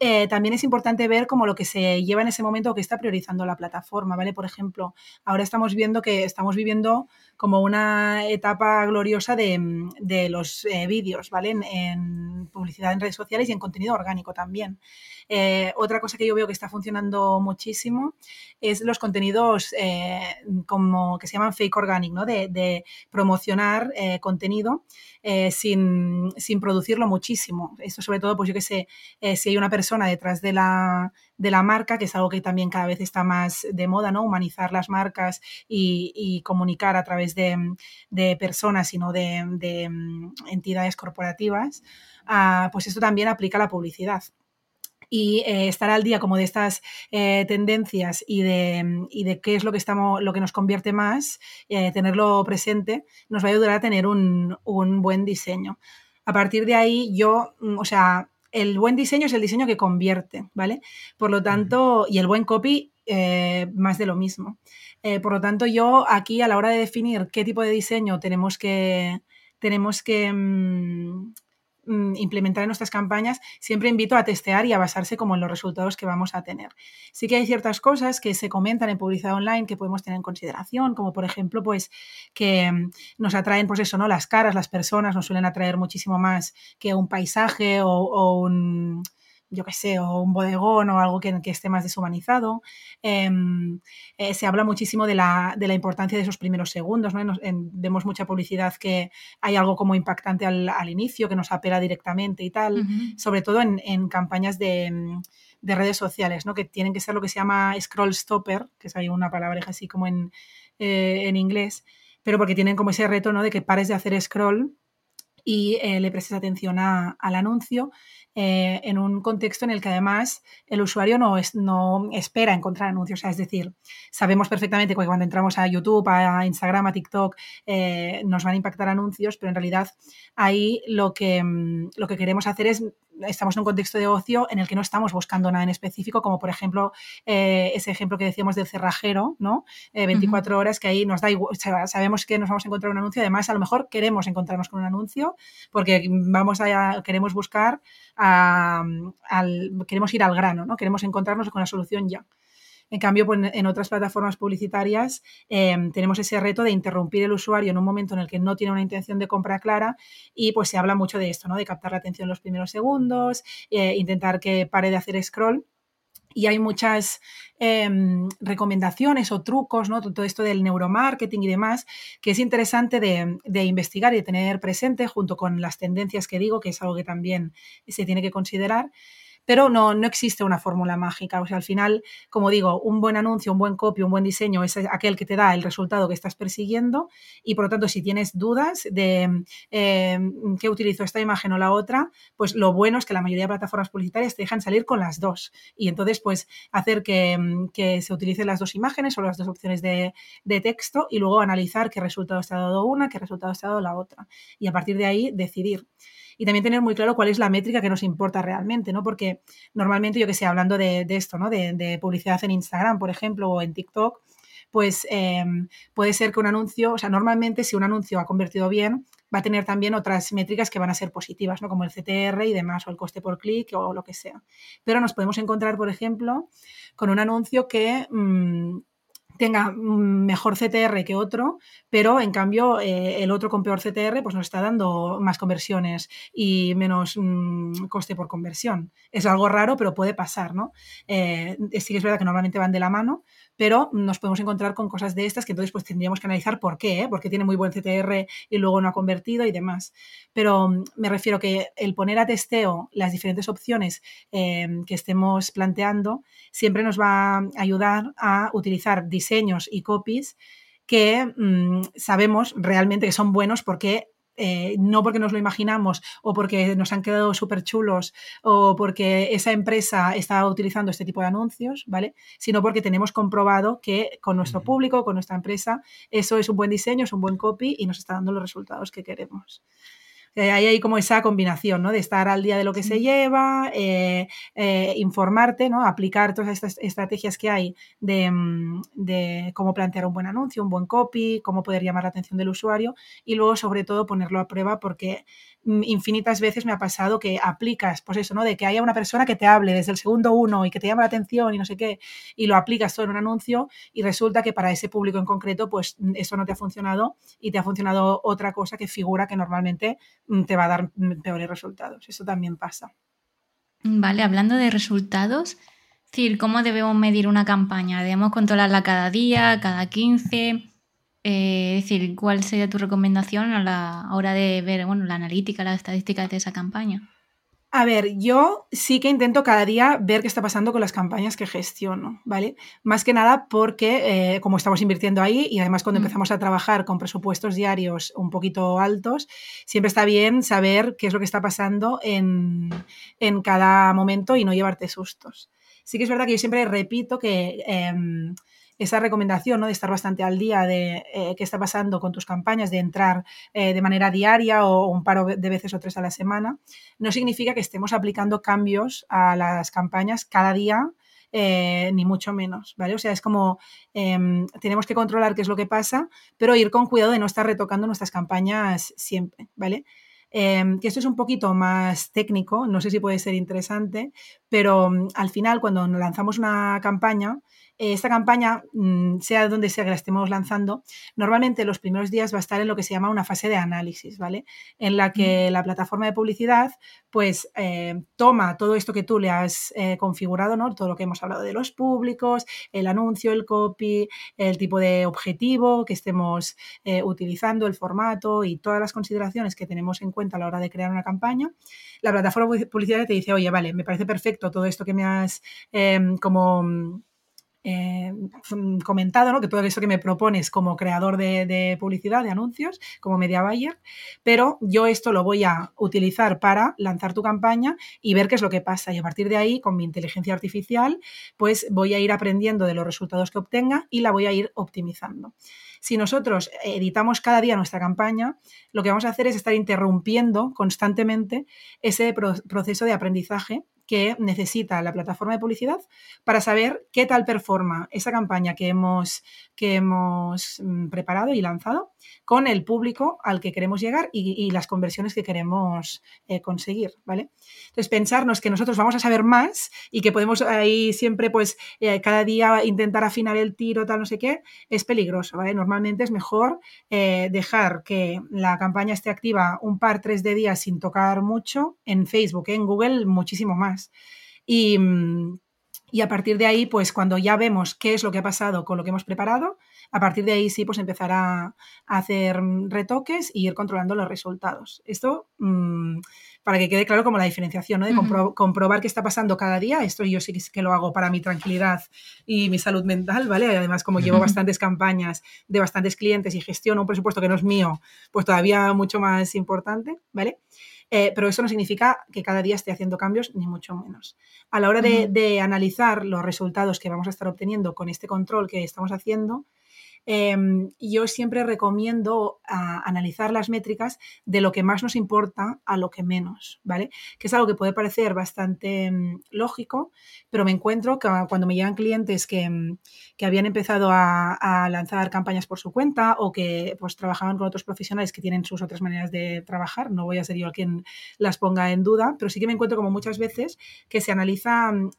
eh, también es importante ver como lo que se lleva en ese momento o que está priorizando la plataforma, ¿vale? Por ejemplo, ahora estamos viendo que estamos viviendo como una etapa gloriosa de, mm, los eh, vídeos, ¿vale? En, publicidad en redes sociales y en contenido orgánico también. Eh, otra cosa que yo veo que está funcionando muchísimo es los contenidos como que se llaman fake organic, ¿no? De, promocionar contenido sin, sin, producirlo muchísimo. Esto sobre todo, pues yo que sé, si hay una persona detrás de la, de la marca, que es algo que también cada vez está más de moda, ¿no? Humanizar las marcas y, comunicar a través de, personas y no de, mm, entidades corporativas, ah, pues esto también aplica a la publicidad y eh, estar al día como de estas eh, tendencias y de, mm, y de, qué es lo que, estamos, lo que nos convierte más, eh, tenerlo presente, nos va a ayudar a tener un, un, buen diseño. A partir de ahí, yo, mm, o sea, el buen diseño es el diseño que convierte, ¿vale? Por lo tanto, y el buen copy, eh, más de lo mismo. Eh, por lo tanto, yo aquí a la hora de definir qué tipo de diseño tenemos que, tenemos que, Mm, implementar en nuestras campañas, siempre invito a testear y a basarse como en los resultados que vamos a tener. Sí que hay ciertas cosas que se comentan en publicidad online que podemos tener en consideración, como por ejemplo, pues que mm, nos atraen, pues eso, ¿no? Las caras, las personas nos suelen atraer muchísimo más que un paisaje o un yo qué sé, o un bodegón o algo que, que esté más deshumanizado. Em, eh, se habla muchísimo de la, de la, importancia de esos primeros segundos. ¿no? vemos mucha publicidad que hay algo como impactante al, al inicio, que nos apela directamente y tal, sobre todo en, en campañas de, de, redes sociales, ¿no? que tienen que ser lo que se llama scroll stopper, que es ahí una palabra así como en, eh, en inglés, pero porque tienen como ese reto ¿no? de que pares de hacer scroll y eh, le prestes atención a, al anuncio eh, en un contexto en el que además el usuario no, es, no espera encontrar anuncios. es decir, sabemos perfectamente que cuando entramos a YouTube, a Instagram, a TikTok, eh, nos van a impactar anuncios, pero en realidad ahí lo que, mm, lo que queremos hacer es estamos en un contexto de ocio en el que no estamos buscando nada en específico, como por ejemplo eh, ese ejemplo que decíamos del cerrajero, ¿no? 24 horas, que ahí nos da igual, sabemos que nos vamos a encontrar un anuncio, además a lo mejor queremos encontrarnos con un anuncio porque vamos a, queremos buscar queremos ir al grano, ¿no? Queremos encontrarnos con la solución ya. En cambio, pues, en otras plataformas publicitarias em, tenemos ese reto de interrumpir el usuario en un momento en el que no tiene una intención de compra clara y pues se habla mucho de esto, ¿no? De captar la atención en los primeros segundos, eh, intentar que pare de hacer scroll y hay muchas em, recomendaciones o trucos, ¿no? Todo esto del neuromarketing y demás, que es interesante de, de, investigar y de tener presente junto con las tendencias que digo, que es algo que también se tiene que considerar pero no, no existe una fórmula mágica. O sea, al final, como digo, un buen anuncio, un buen copy, un buen diseño es aquel que te da el resultado que estás persiguiendo y por lo tanto, si tienes dudas de eh, qué utilizo esta imagen o la otra, pues lo bueno es que la mayoría de plataformas publicitarias te dejan salir con las dos. Y entonces pues hacer que, se utilicen las dos imágenes o las dos opciones de, de texto y luego analizar qué resultado ha dado una, qué resultado ha dado la otra. Y a partir de ahí decidir y también tener muy claro cuál es la métrica que nos importa realmente, ¿no? Porque normalmente, yo que sé, hablando de, esto, ¿no? De, publicidad en Instagram, por ejemplo, o en TikTok, pues em, puede ser que un anuncio, o sea, normalmente si un anuncio ha convertido bien, va a tener también otras métricas que van a ser positivas, ¿no? Como el CTR y demás, o el coste por clic o lo que sea. Pero nos podemos encontrar, por ejemplo, con un anuncio que... Mm, tenga mejor CTR que otro, pero en cambio eh, el otro con peor CTR pues nos está dando más conversiones y menos mm, coste por conversión. Es algo raro, pero puede pasar, ¿no? Eh, sí que es verdad que normalmente van de la mano, pero nos podemos encontrar con cosas de estas que entonces pues tendríamos que analizar por qué, ¿eh? porque tiene muy buen CTR y luego no ha convertido y demás. Pero mm, me refiero que el poner a testeo las diferentes opciones em, que estemos planteando siempre nos va a ayudar a utilizar diseños y copies que mm, sabemos realmente que son buenos porque eh, no porque nos lo imaginamos o porque nos han quedado súper chulos o porque esa empresa está utilizando este tipo de anuncios, ¿vale? Sino porque tenemos comprobado que con nuestro público, con nuestra empresa, eso es un buen diseño, es un buen copy y nos está dando los resultados que queremos. Eh, ahí hay como esa combinación, ¿no? De estar al día de lo que se lleva, eh, eh, informarte, ¿no? Aplicar todas estas estrategias que hay mm, de, cómo plantear un buen anuncio, un buen copy, cómo poder llamar la atención del usuario y luego, sobre todo, ponerlo a prueba porque mm, infinitas veces me ha pasado que aplicas, pues eso, ¿no? De que haya una persona que te hable desde el segundo uno y que te llame la atención y no sé qué, y lo aplicas todo en un anuncio y resulta que para ese público en concreto, pues mm, eso no te ha funcionado y te ha funcionado otra cosa que figura que normalmente te va a dar mm, peores resultados. Eso también pasa. Vale, hablando de resultados, es decir, ¿cómo debemos medir una campaña? ¿Debemos controlarla cada día, cada 15? Eh, es decir, ¿cuál sería tu recomendación a la hora de ver bueno, la analítica, las estadísticas de esa campaña? A ver, yo sí que intento cada día ver qué está pasando con las campañas que gestiono, ¿vale? Más que nada porque eh, como estamos invirtiendo ahí y además cuando mm. empezamos a trabajar con presupuestos diarios un poquito altos, siempre está bien saber qué es lo que está pasando en, cada momento y no llevarte sustos. Sí que es verdad que yo siempre repito que... Em, esa recomendación ¿no? de estar bastante al día de eh, qué está pasando con tus campañas, de entrar eh, de manera diaria o un par de veces o tres a la semana, no significa que estemos aplicando cambios a las campañas cada día. Eh, ni mucho menos, ¿vale? O sea, es como em, tenemos que controlar qué es lo que pasa, pero ir con cuidado de no estar retocando nuestras campañas siempre, ¿vale? Em, que esto es un poquito más técnico, no sé si puede ser interesante, pero mm, al final cuando lanzamos una campaña, esta campaña, mm, sea donde sea que la estemos lanzando, normalmente los primeros días va a estar en lo que se llama una fase de análisis, ¿vale? En la que la plataforma de publicidad, pues, eh, toma todo esto que tú le has eh, configurado, ¿no? Todo lo que hemos hablado de los públicos, el anuncio, el copy, el tipo de objetivo que estemos utilizando, el formato y todas las consideraciones que tenemos en cuenta a la hora de crear una campaña. La plataforma publicitaria te dice, oye, vale, me parece perfecto todo esto que me has em, como eh, comentado, ¿no? que todo eso que me propones como creador de, publicidad, de anuncios, como media buyer, pero yo esto lo voy a utilizar para lanzar tu campaña y ver qué es lo que pasa. Y a partir de ahí, con mi inteligencia artificial, pues voy a ir aprendiendo de los resultados que obtenga y la voy a ir optimizando. Si nosotros editamos cada día nuestra campaña, lo que vamos a hacer es estar interrumpiendo constantemente ese proceso de aprendizaje que necesita la plataforma de publicidad para saber qué tal performa esa campaña que hemos, que hemos mm, preparado y lanzado con el público al que queremos llegar y, las conversiones que queremos eh, conseguir, ¿vale? Entonces, pensarnos que nosotros vamos a saber más y que podemos ahí siempre, pues, eh, cada día intentar afinar el tiro, tal, no sé qué, es peligroso, ¿vale? Normalmente es mejor eh, dejar que la campaña esté activa un par, tres de días sin tocar mucho en Facebook, en Google muchísimo más. Y, mm, y a partir de ahí, pues cuando ya vemos qué es lo que ha pasado con lo que hemos preparado, a partir de ahí sí, pues empezar a, hacer retoques y ir controlando los resultados. Esto, mm, para que quede claro como la diferenciación, ¿no? De comprobar qué está pasando cada día. Esto yo sí que lo hago para mi tranquilidad y mi salud mental, ¿vale? además, como llevo bastantes campañas de bastantes clientes y gestiono un presupuesto que no es mío, pues todavía mucho más importante, ¿vale? Eh, pero eso no significa que cada día esté haciendo cambios, ni mucho menos. A la hora de, analizar los resultados que vamos a estar obteniendo con este control que estamos haciendo, Em, yo siempre recomiendo analizar las métricas de lo que más nos importa a lo que menos, ¿vale? Que es algo que puede parecer bastante mm, lógico, pero me encuentro que cuando me llegan clientes que, mm, habían empezado a, lanzar campañas por su cuenta o que pues trabajaban con otros profesionales que tienen sus otras maneras de trabajar, no voy a ser yo quien las ponga en duda, pero sí que me encuentro como muchas veces que se analiza mm,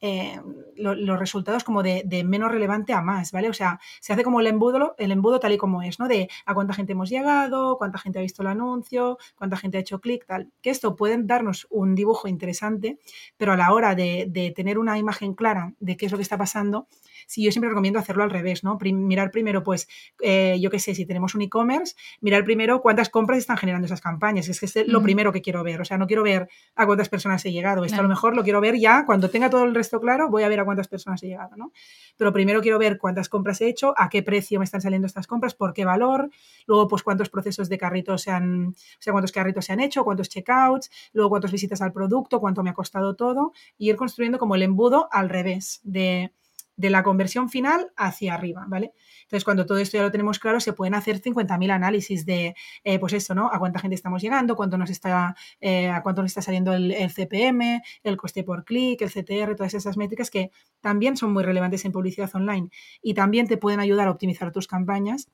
eh, los resultados como de, menos relevante a más, ¿vale? O sea, se hace como el embudo, el embudo tal y como es, ¿no? De a cuánta gente hemos llegado, cuánta gente ha visto el anuncio, cuánta gente ha hecho clic, tal. Que esto pueden darnos un dibujo interesante, pero a la hora de tener una imagen clara de qué es lo que está pasando, sí, yo siempre recomiendo hacerlo al revés, ¿no? mirar primero, pues, eh, yo qué sé, si tenemos un e-commerce, mirar primero cuántas compras están generando esas campañas. Es que es lo primero que quiero ver. O sea, no quiero ver a cuántas personas he llegado. Esto a lo mejor lo quiero ver ya cuando tenga todo el resto claro, voy a ver a cuántas personas he llegado, ¿no? Pero primero quiero ver cuántas compras he hecho, a qué precio me están saliendo estas compras, por qué valor, luego pues cuántos procesos de carrito se han, o sea, cuántos carritos se han hecho, cuántos checkouts, luego cuántas visitas al producto, cuánto me ha costado todo, y ir construyendo como el embudo al revés de de la conversión final hacia arriba, ¿vale? Entonces, cuando todo esto ya lo tenemos claro, se pueden hacer 50.000 análisis de, eh, pues esto, ¿no? A cuánta gente estamos llegando, cuánto nos está, eh, a cuánto nos está saliendo el, el, CPM, el coste por clic, el CTR, todas esas métricas que también son muy relevantes en publicidad online y también te pueden ayudar a optimizar tus campañas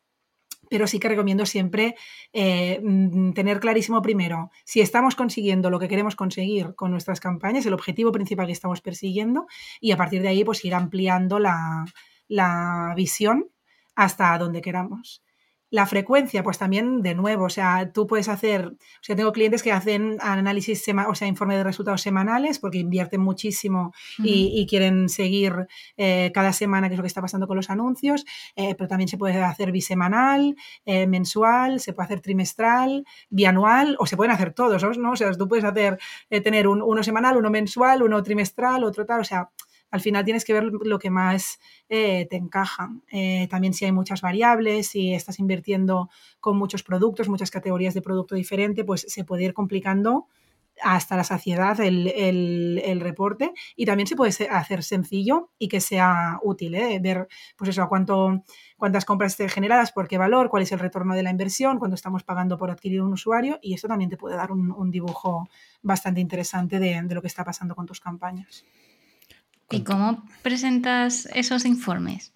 pero sí que recomiendo siempre eh, mm, tener clarísimo primero si estamos consiguiendo lo que queremos conseguir con nuestras campañas, el objetivo principal que estamos persiguiendo, y a partir de ahí pues ir ampliando la, la visión hasta donde queramos. La frecuencia, pues también de nuevo, o sea, tú puedes hacer, o sea, tengo clientes que hacen análisis, o sea, informe de resultados semanales porque invierten muchísimo y, quieren seguir eh, cada semana qué es lo que está pasando con los anuncios, eh, pero también se puede hacer bisemanal, eh, mensual, se puede hacer trimestral, bianual o se pueden hacer todos, ¿no? O sea, tú puedes hacer, tener uno semanal, uno mensual, uno trimestral, otro tal, o sea, al final tienes que ver lo que más eh, te encaja. Eh, también si hay muchas variables, si estás invirtiendo con muchos productos, muchas categorías de producto diferente, pues se puede ir complicando hasta la saciedad el, reporte y también se puede hacer sencillo y que sea útil, ¿eh? ver pues eso, cuánto, cuántas compras generadas, por qué valor, cuál es el retorno de la inversión, cuánto estamos pagando por adquirir un usuario y esto también te puede dar un, dibujo bastante interesante de lo que está pasando con tus campañas. ¿Y cómo presentas esos informes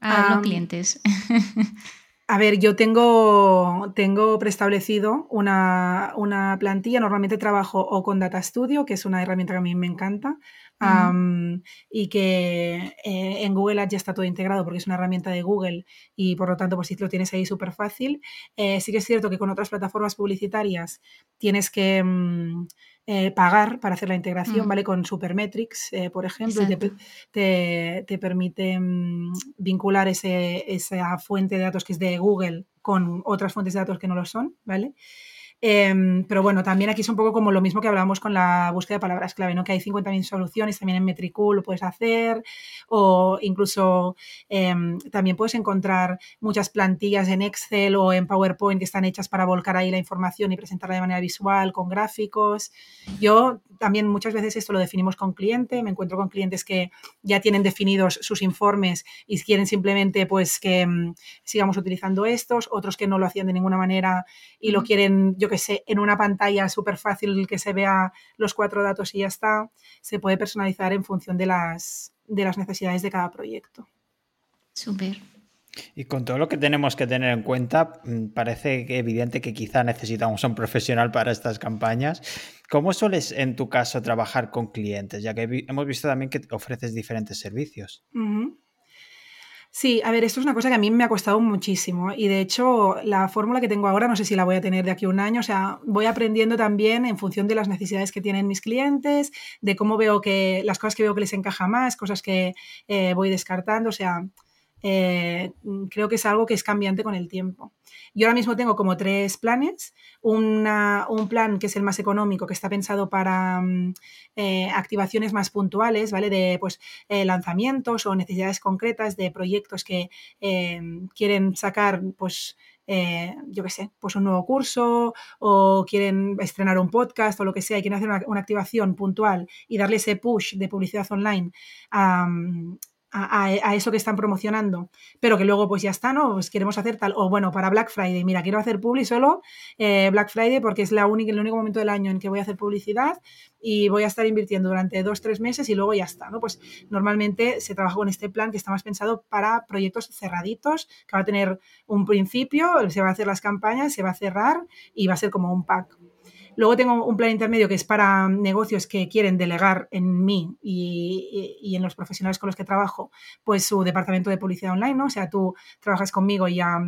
a los clientes? [laughs] A ver, yo tengo, tengo preestablecido una, plantilla. Normalmente trabajo o con Data Studio, que es una herramienta que a mí me encanta, y que eh, en Google Ads ya está todo integrado porque es una herramienta de Google y por lo tanto, pues si lo tienes ahí súper fácil. Eh, sí que es cierto que con otras plataformas publicitarias tienes que. Mm, eh, pagar para hacer la integración. ¿vale? Con Supermetrics, eh, por ejemplo, y te, te, permite mm, vincular ese, esa fuente de datos que es de Google con otras fuentes de datos que no lo son, ¿vale? Em, pero bueno, también aquí es un poco como lo mismo que hablábamos con la búsqueda de palabras clave, ¿no? Que hay 50.000 soluciones, también en Metricool lo puedes hacer, o incluso em, también puedes encontrar muchas plantillas en Excel o en PowerPoint que están hechas para volcar ahí la información y presentarla de manera visual, con gráficos. Yo también muchas veces esto lo definimos con cliente, me encuentro con clientes que ya tienen definidos sus informes y quieren simplemente pues que mm, sigamos utilizando estos, otros que no lo hacían de ninguna manera y lo quieren, yo que sé, en una pantalla súper fácil que se vea los cuatro datos y ya está, se puede personalizar en función de las, de las necesidades de cada proyecto. Súper. Y con todo lo que tenemos que tener en cuenta, mm, parece evidente que quizá necesitamos a un profesional para estas campañas. ¿Cómo sueles en tu caso trabajar con clientes? Ya que hemos visto también que ofreces diferentes servicios. Sí, a ver, esto es una cosa que a mí me ha costado muchísimo y de hecho la fórmula que tengo ahora no sé si la voy a tener de aquí a un año, o sea, voy aprendiendo también en función de las necesidades que tienen mis clientes, de cómo veo que las cosas que veo que les encaja más, cosas que eh, voy descartando, o sea, eh, creo que es algo que es cambiante con el tiempo. Yo ahora mismo tengo como tres planes. un plan que es el más económico, que está pensado para mm, eh, activaciones más puntuales, ¿vale? De pues, eh, lanzamientos o necesidades concretas de proyectos que quieren sacar, pues, yo qué sé, pues un nuevo curso o quieren estrenar un podcast o lo que sea y quieren hacer una, activación puntual y darle ese push de publicidad online a, a, eso que están promocionando, pero que luego pues ya está, ¿no? Pues queremos hacer tal, o bueno, para Black Friday, mira, quiero hacer publi solo eh, Black Friday porque es la única, el único momento del año en que voy a hacer publicidad y voy a estar invirtiendo durante dos, tres meses y luego ya está, ¿no? Pues normalmente se trabaja con este plan que está más pensado para proyectos cerraditos, que va a tener un principio, se va a hacer las campañas, se va a cerrar y va a ser como un pack. Luego tengo un plan intermedio que es para negocios que quieren delegar en mí y, en los profesionales con los que trabajo, pues su departamento de publicidad online, ¿no? O sea, tú trabajas conmigo y ya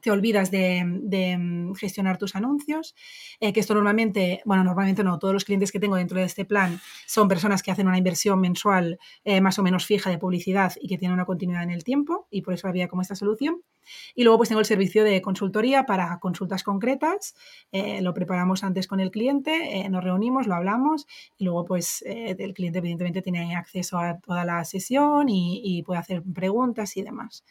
te olvidas de, mm, gestionar tus anuncios, eh, que esto normalmente, bueno, normalmente no, todos los clientes que tengo dentro de este plan son personas que hacen una inversión mensual eh, más o menos fija de publicidad y que tienen una continuidad en el tiempo y por eso había como esta solución. Y luego pues tengo el servicio de consultoría para consultas concretas, eh, lo preparamos antes con el cliente, nos reunimos, lo hablamos y luego pues el cliente evidentemente tiene acceso a toda la sesión y puede hacer preguntas y demás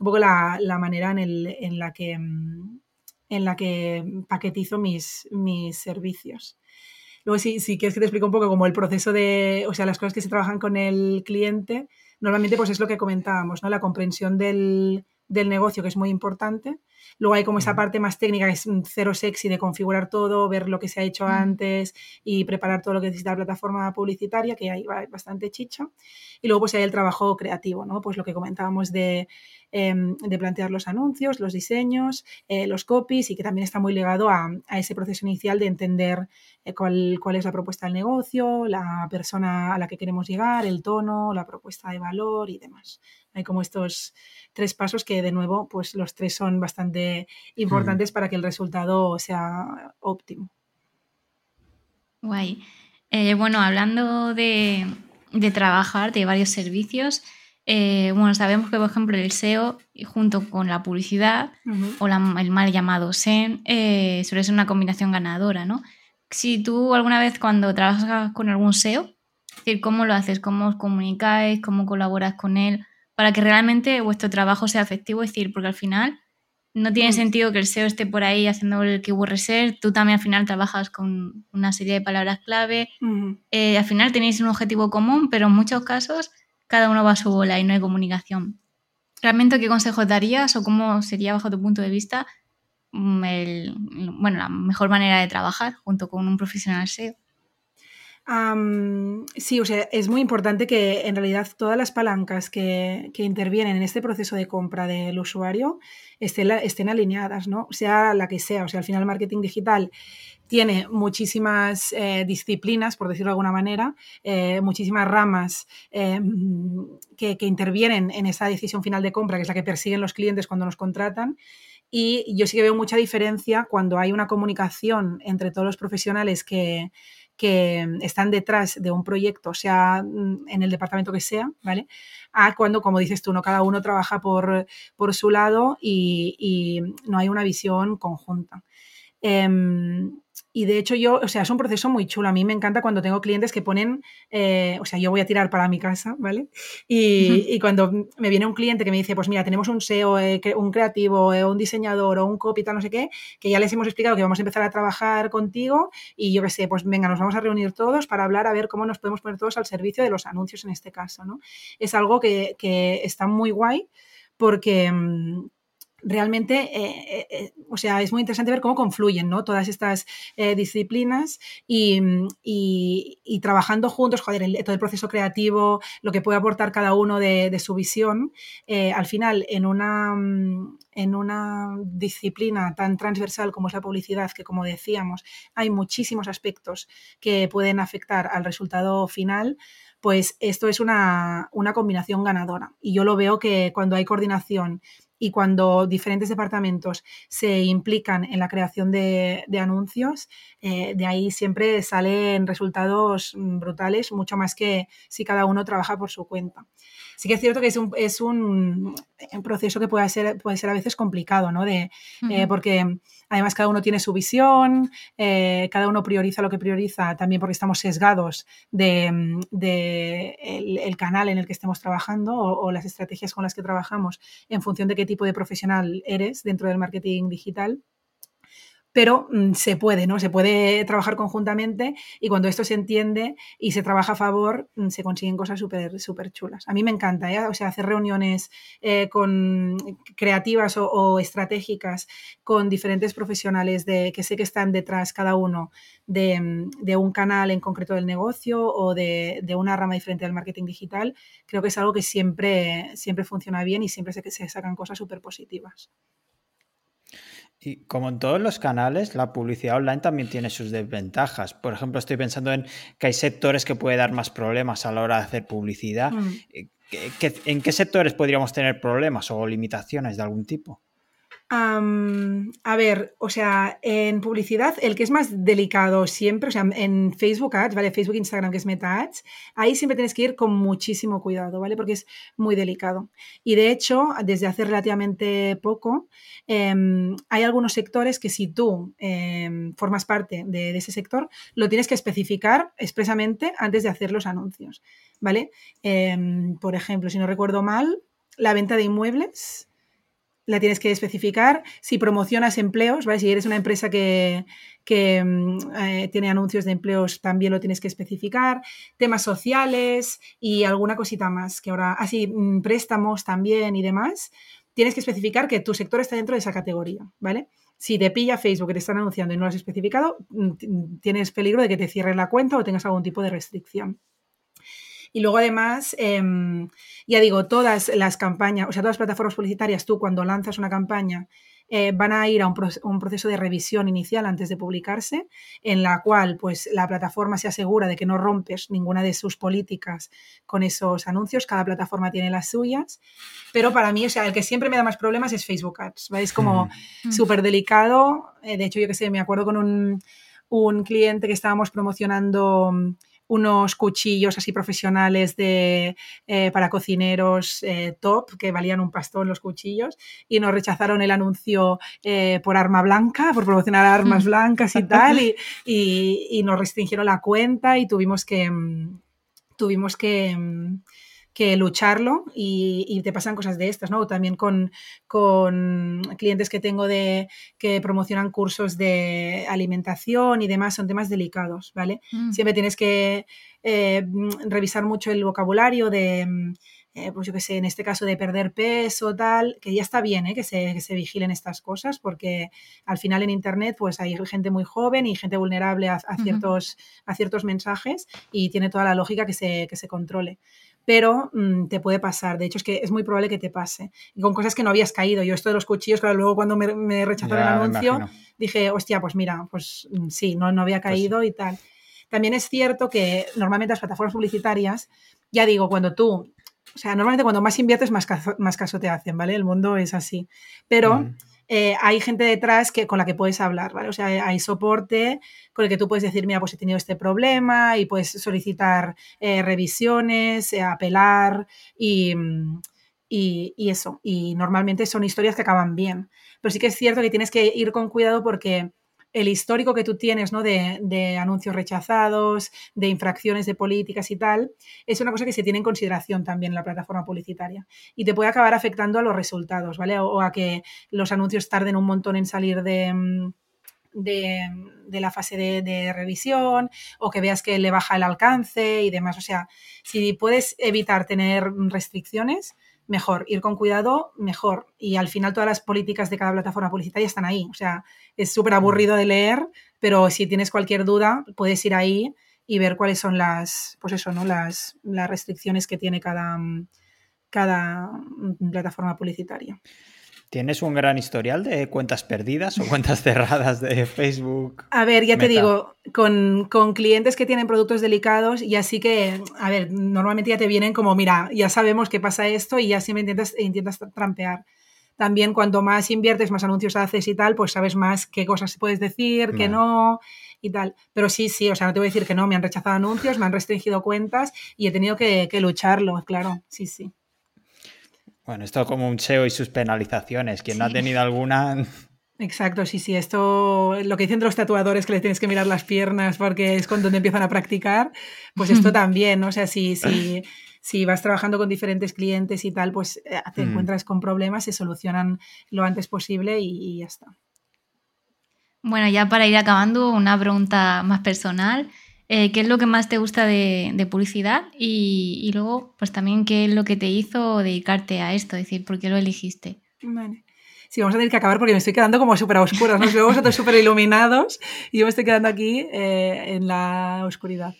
un poco la, manera en, la que, mm, en la que paquetizo mis, mis servicios. Luego, si, si quieres que te explique un poco como el proceso de, o sea, las cosas que se trabajan con el cliente, normalmente pues es lo que comentábamos, ¿no? La comprensión del, del negocio, que es muy importante. Luego hay como esa parte más técnica, que es cero sexy, de configurar todo, ver lo que se ha hecho antes y preparar todo lo que necesita la plataforma publicitaria, que ahí va bastante chicho. Y luego pues hay el trabajo creativo, ¿no? Pues lo que comentábamos de, em, plantear los anuncios, los diseños, eh, los copies y que también está muy ligado a, ese proceso inicial de entender eh, cuál, cuál, es la propuesta del negocio, la persona a la que queremos llegar, el tono, la propuesta de valor y demás. Hay como estos tres pasos que de nuevo, pues los tres son bastante importantes para que el resultado sea óptimo. Guay. Eh, bueno, hablando de, trabajar, de varios servicios, eh, bueno, sabemos que, por ejemplo, el SEO, junto con la publicidad o el mal llamado SEM, eh, suele ser una combinación ganadora, ¿no? Si tú alguna vez cuando trabajas con algún SEO, decir, ¿cómo lo haces? ¿Cómo os comunicáis? ¿Cómo colaboras con él? para que realmente vuestro trabajo sea efectivo, es decir, porque al final no tiene mm. sentido que el SEO esté por ahí haciendo el keyword research, tú también al final trabajas con una serie de palabras clave, eh, al final tenéis un objetivo común, pero en muchos casos cada uno va a su bola y no hay comunicación. ¿Realmente qué consejos darías o cómo sería bajo tu punto de vista mm, bueno, la mejor manera de trabajar junto con un profesional SEO? Sí, o sea, es muy importante que en realidad todas las palancas que, intervienen en este proceso de compra del usuario estén, estén, alineadas, ¿no? Sea la que sea. O sea, al final el marketing digital tiene muchísimas eh, disciplinas, por decirlo de alguna manera, eh, muchísimas ramas em, que, que intervienen en esa decisión final de compra, que es la que persiguen los clientes cuando nos contratan. Y yo sí que veo mucha diferencia cuando hay una comunicación entre todos los profesionales que, que están detrás de un proyecto, sea mm, en el departamento que sea, ¿vale? A cuando, como dices tú, no cada uno trabaja por, por su lado y, y, no hay una visión conjunta. Em, y de hecho yo, o sea, es un proceso muy chulo. A mí me encanta cuando tengo clientes que ponen, eh, o sea, yo voy a tirar para mi casa, ¿vale? Y, cuando me viene un cliente que me dice, pues mira, tenemos un SEO, eh, un creativo, eh, un diseñador o un copy, tal, no sé qué, que ya les hemos explicado que vamos a empezar a trabajar contigo y yo qué sé, pues venga, nos vamos a reunir todos para hablar a ver cómo nos podemos poner todos al servicio de los anuncios en este caso, ¿no? Es algo que, que está muy guay porque mm, realmente, eh, eh, eh, o sea, es muy interesante ver cómo confluyen ¿no? todas estas disciplinas y, trabajando juntos, joder, todo el proceso creativo, lo que puede aportar cada uno de, su visión, al final, en una, en una disciplina tan transversal como es la publicidad, que como decíamos, hay muchísimos aspectos que pueden afectar al resultado final, pues esto es una, una combinación ganadora. Y yo lo veo que cuando hay coordinación y cuando diferentes departamentos se implican en la creación de, anuncios, eh, de ahí siempre salen resultados brutales, mucho más que si cada uno trabaja por su cuenta. Sí que es cierto que es un, es un, proceso que puede ser, puede ser a veces complicado, ¿no? De, eh, porque además cada uno tiene su visión, eh, cada uno prioriza lo que prioriza, también porque estamos sesgados de, el, canal en el que estemos trabajando o, las estrategias con las que trabajamos en función de qué tipo de profesional eres dentro del marketing digital. Pero mm, se puede, ¿no? Se puede trabajar conjuntamente y cuando esto se entiende y se trabaja a favor, mm, se consiguen cosas súper súper chulas. A mí me encanta, ¿eh? O sea, hacer reuniones eh, con creativas o, estratégicas con diferentes profesionales de, que sé que están detrás cada uno de, mm, un canal en concreto del negocio o de, una rama diferente del marketing digital, creo que es algo que siempre, siempre funciona bien y siempre que se sacan cosas súper positivas. Y como en todos los canales, la publicidad online también tiene sus desventajas. Por ejemplo, estoy pensando en que hay sectores que puede dar más problemas a la hora de hacer publicidad. Mm. Eh, ¿En qué sectores podríamos tener problemas o limitaciones de algún tipo? A ver, o sea, en publicidad, el que es más delicado siempre, o sea, en Facebook Ads, ¿vale? Facebook, Instagram, que es Meta Ads, ahí siempre tienes que ir con muchísimo cuidado, ¿vale? Porque es muy delicado. Y de hecho, desde hace relativamente poco, em, hay algunos sectores que si tú em, formas parte de, ese sector, lo tienes que especificar expresamente antes de hacer los anuncios, ¿vale? Em, por ejemplo, si no recuerdo mal, la venta de inmuebles la tienes que especificar. Si promocionas empleos, ¿vale? Si eres una empresa que, mm, eh, tiene anuncios de empleos, también lo tienes que especificar. Temas sociales y alguna cosita más que ahora, así, mm, préstamos también y demás. Tienes que especificar que tu sector está dentro de esa categoría, ¿vale? Si te pilla Facebook que te están anunciando y no lo has especificado, mm, tienes peligro de que te cierren la cuenta o tengas algún tipo de restricción. Y luego además, em, ya digo, todas las campañas, o sea, todas las plataformas publicitarias, tú cuando lanzas una campaña, eh, van a ir a un, proceso de revisión inicial antes de publicarse, en la cual pues la plataforma se asegura de que no rompes ninguna de sus políticas con esos anuncios, cada plataforma tiene las suyas, pero para mí, o sea, el que siempre me da más problemas es Facebook Ads, Es como mm. súper delicado, eh, de hecho yo que sé, me acuerdo con un, un cliente que estábamos promocionando unos cuchillos así profesionales de, eh, para cocineros eh, top, que valían un pastón los cuchillos, y nos rechazaron el anuncio eh, por arma blanca, por promocionar armas [laughs] blancas y tal, y, y, nos restringieron la cuenta y tuvimos que... Mm, tuvimos que mm, que lucharlo y, te pasan cosas de estas, ¿no? También con, con, clientes que tengo de que promocionan cursos de alimentación y demás, son temas delicados, ¿vale? Mm. Siempre tienes que eh, revisar mucho el vocabulario de... Eh, pues yo que sé, en este caso de perder peso, tal, que ya está bien ¿eh? que, se, que, se, vigilen estas cosas, porque al final en Internet pues hay gente muy joven y gente vulnerable a, ciertos, a ciertos mensajes y tiene toda la lógica que se, que se controle pero mm, te puede pasar. De hecho, es que es muy probable que te pase. Y con cosas que no habías caído. Yo esto de los cuchillos, claro, luego cuando me, me rechazaron el anuncio, dije, hostia, pues mira, pues mm, sí, no, no había pues caído y tal. También es cierto que normalmente las plataformas publicitarias, ya digo, cuando tú, o sea, normalmente cuando más inviertes, más caso, más caso te hacen, ¿vale? El mundo es así. Pero... Eh, hay gente detrás que, con la que puedes hablar, ¿vale? O sea, hay soporte con el que tú puedes decir, mira, pues he tenido este problema y puedes solicitar eh, revisiones, eh, apelar y, y, y, eso. Y normalmente son historias que acaban bien. Pero sí que es cierto que tienes que ir con cuidado porque el histórico que tú tienes ¿no? de, anuncios rechazados, de infracciones de políticas y tal, es una cosa que se tiene en consideración también en la plataforma publicitaria y te puede acabar afectando a los resultados, ¿vale? O, a que los anuncios tarden un montón en salir de... Mm, de, la fase de, de, revisión o que veas que le baja el alcance y demás. O sea, si puedes evitar tener restricciones, mejor. Ir con cuidado, mejor. Y al final todas las políticas de cada plataforma publicitaria están ahí. O sea, es súper aburrido de leer, pero si tienes cualquier duda, puedes ir ahí y ver cuáles son las, pues eso, ¿no? Las, las restricciones que tiene cada, cada plataforma publicitaria. ¿Tienes un gran historial de cuentas perdidas o cuentas [laughs] cerradas de Facebook? A ver, ya te digo, con, clientes que tienen productos delicados y así que, a ver, normalmente ya te vienen como, mira, ya sabemos que pasa esto y ya siempre intentas, intentas trampear. También cuanto más inviertes, más anuncios haces y tal, pues sabes más qué cosas puedes decir, qué no y tal. Pero sí, sí, o sea, no te voy a decir que no, me han rechazado anuncios, me han restringido cuentas y he tenido que, que lucharlo, claro, sí, sí. Bueno, esto como un SEO y sus penalizaciones. Quien no ha tenido alguna. [laughs] Exacto, sí, sí. Esto, lo que dicen los tatuadores que le tienes que mirar las piernas porque es cuando empiezan a practicar, pues esto también, ¿no? O sea, si, si, [laughs] si vas trabajando con diferentes clientes y tal, pues eh, te mm. encuentras con problemas, se solucionan lo antes posible y, ya está. Bueno, ya para ir acabando, una pregunta más personal. Eh, ¿Qué es lo que más te gusta de, publicidad? Y, luego, pues también, ¿qué es lo que te hizo dedicarte a esto? Es decir, ¿por qué lo elegiste? Vale. Sí, vamos a tener que acabar porque me estoy quedando como súper oscuros. Nos vemos vosotros súper iluminados y yo me estoy quedando aquí eh, en la oscuridad.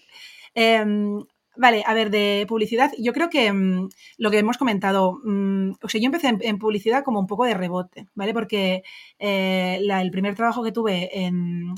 Em, vale, a ver, de publicidad, yo creo que mm, lo que hemos comentado, mm, o sea, yo empecé en, publicidad como un poco de rebote, ¿vale? Porque eh, el primer trabajo que tuve en,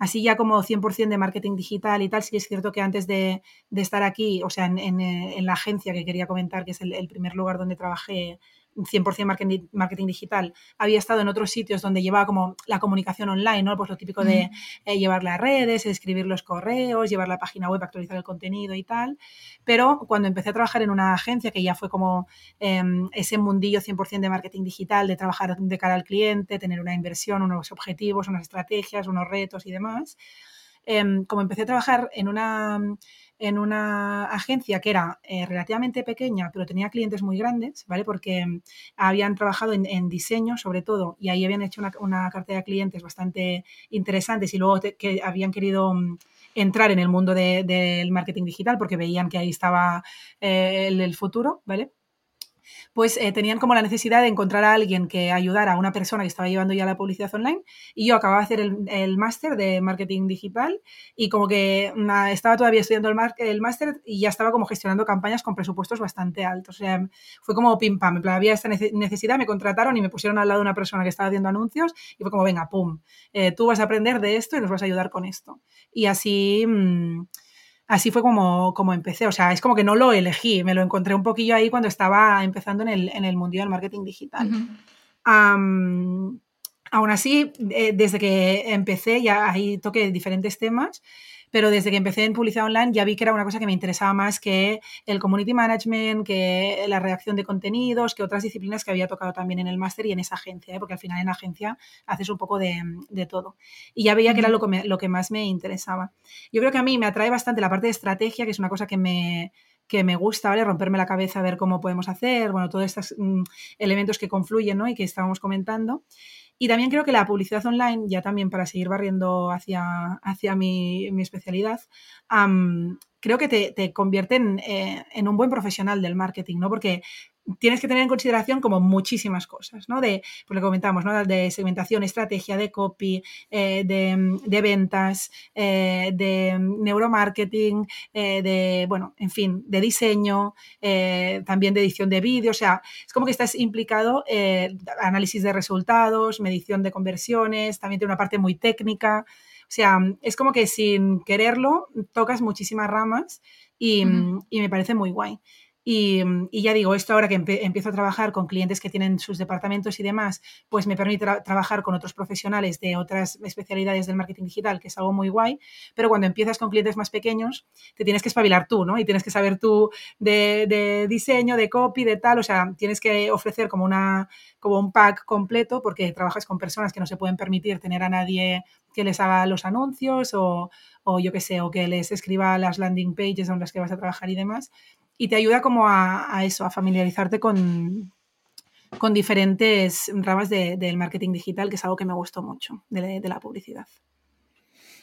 así ya como 100% de marketing digital y tal, sí es cierto que antes de, estar aquí, o sea, en, la agencia que quería comentar, que es el primer lugar donde trabajé 100% marketing, marketing digital, había estado en otros sitios donde llevaba como la comunicación online, ¿no? Pues lo típico de eh, llevar las redes, escribir los correos, llevar la página web, actualizar el contenido y tal. Pero cuando empecé a trabajar en una agencia, que ya fue como em, ese mundillo 100% de marketing digital, de trabajar de cara al cliente, tener una inversión, unos objetivos, unas estrategias, unos retos y demás, em, como empecé a trabajar en una en una agencia que era eh, relativamente pequeña, pero tenía clientes muy grandes, ¿vale? Porque mm, habían trabajado en, diseño, sobre todo, y ahí habían hecho una, cartera de clientes bastante interesantes y luego que habían querido mm, entrar en el mundo del marketing digital porque veían que ahí estaba eh, el futuro, ¿vale? Pues eh, tenían como la necesidad de encontrar a alguien que ayudara a una persona que estaba llevando ya la publicidad online y yo acababa de hacer el, máster de marketing digital y como que estaba todavía estudiando el, máster y ya estaba como gestionando campañas con presupuestos bastante altos. O sea, fue como pim pam, había esta necesidad, me contrataron y me pusieron al lado de una persona que estaba haciendo anuncios y fue como, venga, pum, eh, tú vas a aprender de esto y nos vas a ayudar con esto. Y así... Mm, así fue como, como empecé. O sea, es como que no lo elegí, me lo encontré un poquillo ahí cuando estaba empezando en el, en el del marketing digital. aún así, eh, desde que empecé, ya ahí toqué diferentes temas pero desde que empecé en publicidad online ya vi que era una cosa que me interesaba más que el community management, que la redacción de contenidos, que otras disciplinas que había tocado también en el máster y en esa agencia, ¿eh? porque al final en agencia haces un poco de, todo. Y ya veía que era lo que, lo que más me interesaba. Yo creo que a mí me atrae bastante la parte de estrategia, que es una cosa que me, que me gusta, ¿vale? Romperme la cabeza, ver cómo podemos hacer, bueno, todos estos mm, elementos que confluyen, ¿no? Y que estábamos comentando. Y también creo que la publicidad online, ya también para seguir barriendo hacia, hacia mi, mi especialidad, creo que te, te convierte en, eh, en, un buen profesional del marketing, ¿no? Porque tienes que tener en consideración como muchísimas cosas, ¿no? De, pues lo comentamos, ¿no? De segmentación, estrategia, de copy, eh, de, ventas, eh, de neuromarketing, eh, de, bueno, en fin, de diseño, también de edición de vídeo, o sea, es como que estás implicado análisis de resultados, medición de conversiones, también tiene una parte muy técnica, o sea, es como que sin quererlo tocas muchísimas ramas y, y me parece muy guay. Mm, y, ya digo, esto ahora que empiezo a trabajar con clientes que tienen sus departamentos y demás, pues me permite trabajar con otros profesionales de otras especialidades del marketing digital, que es algo muy guay. Pero cuando empiezas con clientes más pequeños, te tienes que espabilar tú, ¿no? Y tienes que saber tú de, diseño, de copy, de tal. O sea, tienes que ofrecer como, una, como un pack completo porque trabajas con personas que no se pueden permitir tener a nadie que les haga los anuncios o, o yo qué sé, o que les escriba las landing pages en las que vas a trabajar y demás y te ayuda como a, eso, a familiarizarte con, con diferentes ramas del marketing digital, que es algo que me gustó mucho de, la publicidad.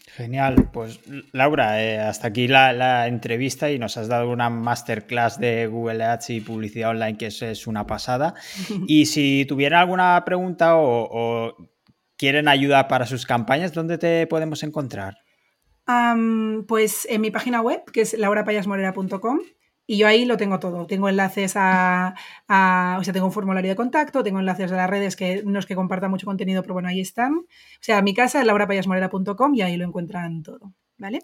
Genial, pues Laura, eh, hasta aquí la, entrevista y nos has dado una masterclass de Google Ads y publicidad online que es, una pasada. [laughs] Y si tuvieran alguna pregunta o, quieren ayuda para sus campañas, ¿dónde te podemos encontrar? pues en mi página web, que es laurapayasmorera.com, y yo ahí lo tengo todo. Tengo enlaces a, O sea, tengo un formulario de contacto, tengo enlaces a las redes que no es que comparta mucho contenido, pero bueno, ahí están. O sea, mi casa es laurapayasmorera.com y ahí lo encuentran todo. ¿Vale?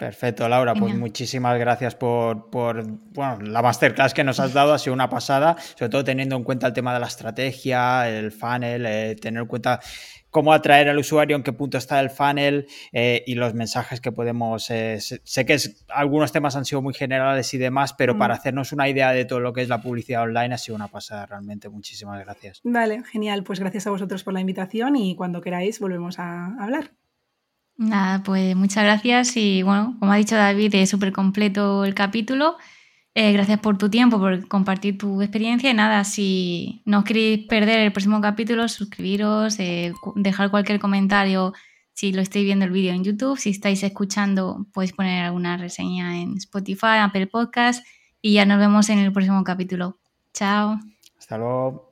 Perfecto, Laura. Pues muchísimas gracias por, por bueno, la masterclass que nos has dado. Ha sido una pasada, sobre todo teniendo en cuenta el tema de la estrategia, el funnel, eh, tener en cuenta cómo atraer al usuario, en qué punto está el funnel eh, y los mensajes que podemos. Eh, sé, que algunos temas han sido muy generales y demás, pero para mm. hacernos una idea de todo lo que es la publicidad online ha sido una pasada realmente. Muchísimas gracias. Vale, genial. Pues gracias a vosotros por la invitación y cuando queráis volvemos a hablar. Nada, pues muchas gracias y bueno, como ha dicho David, es súper completo el capítulo. Eh, gracias por tu tiempo, por compartir tu experiencia. Y nada, si no os queréis perder el próximo capítulo, suscribiros, eh, dejar cualquier comentario si lo estáis viendo el vídeo en YouTube, si estáis escuchando, podéis poner alguna reseña en Spotify, Apple Podcast y ya nos vemos en el próximo capítulo. Chao. Hasta luego.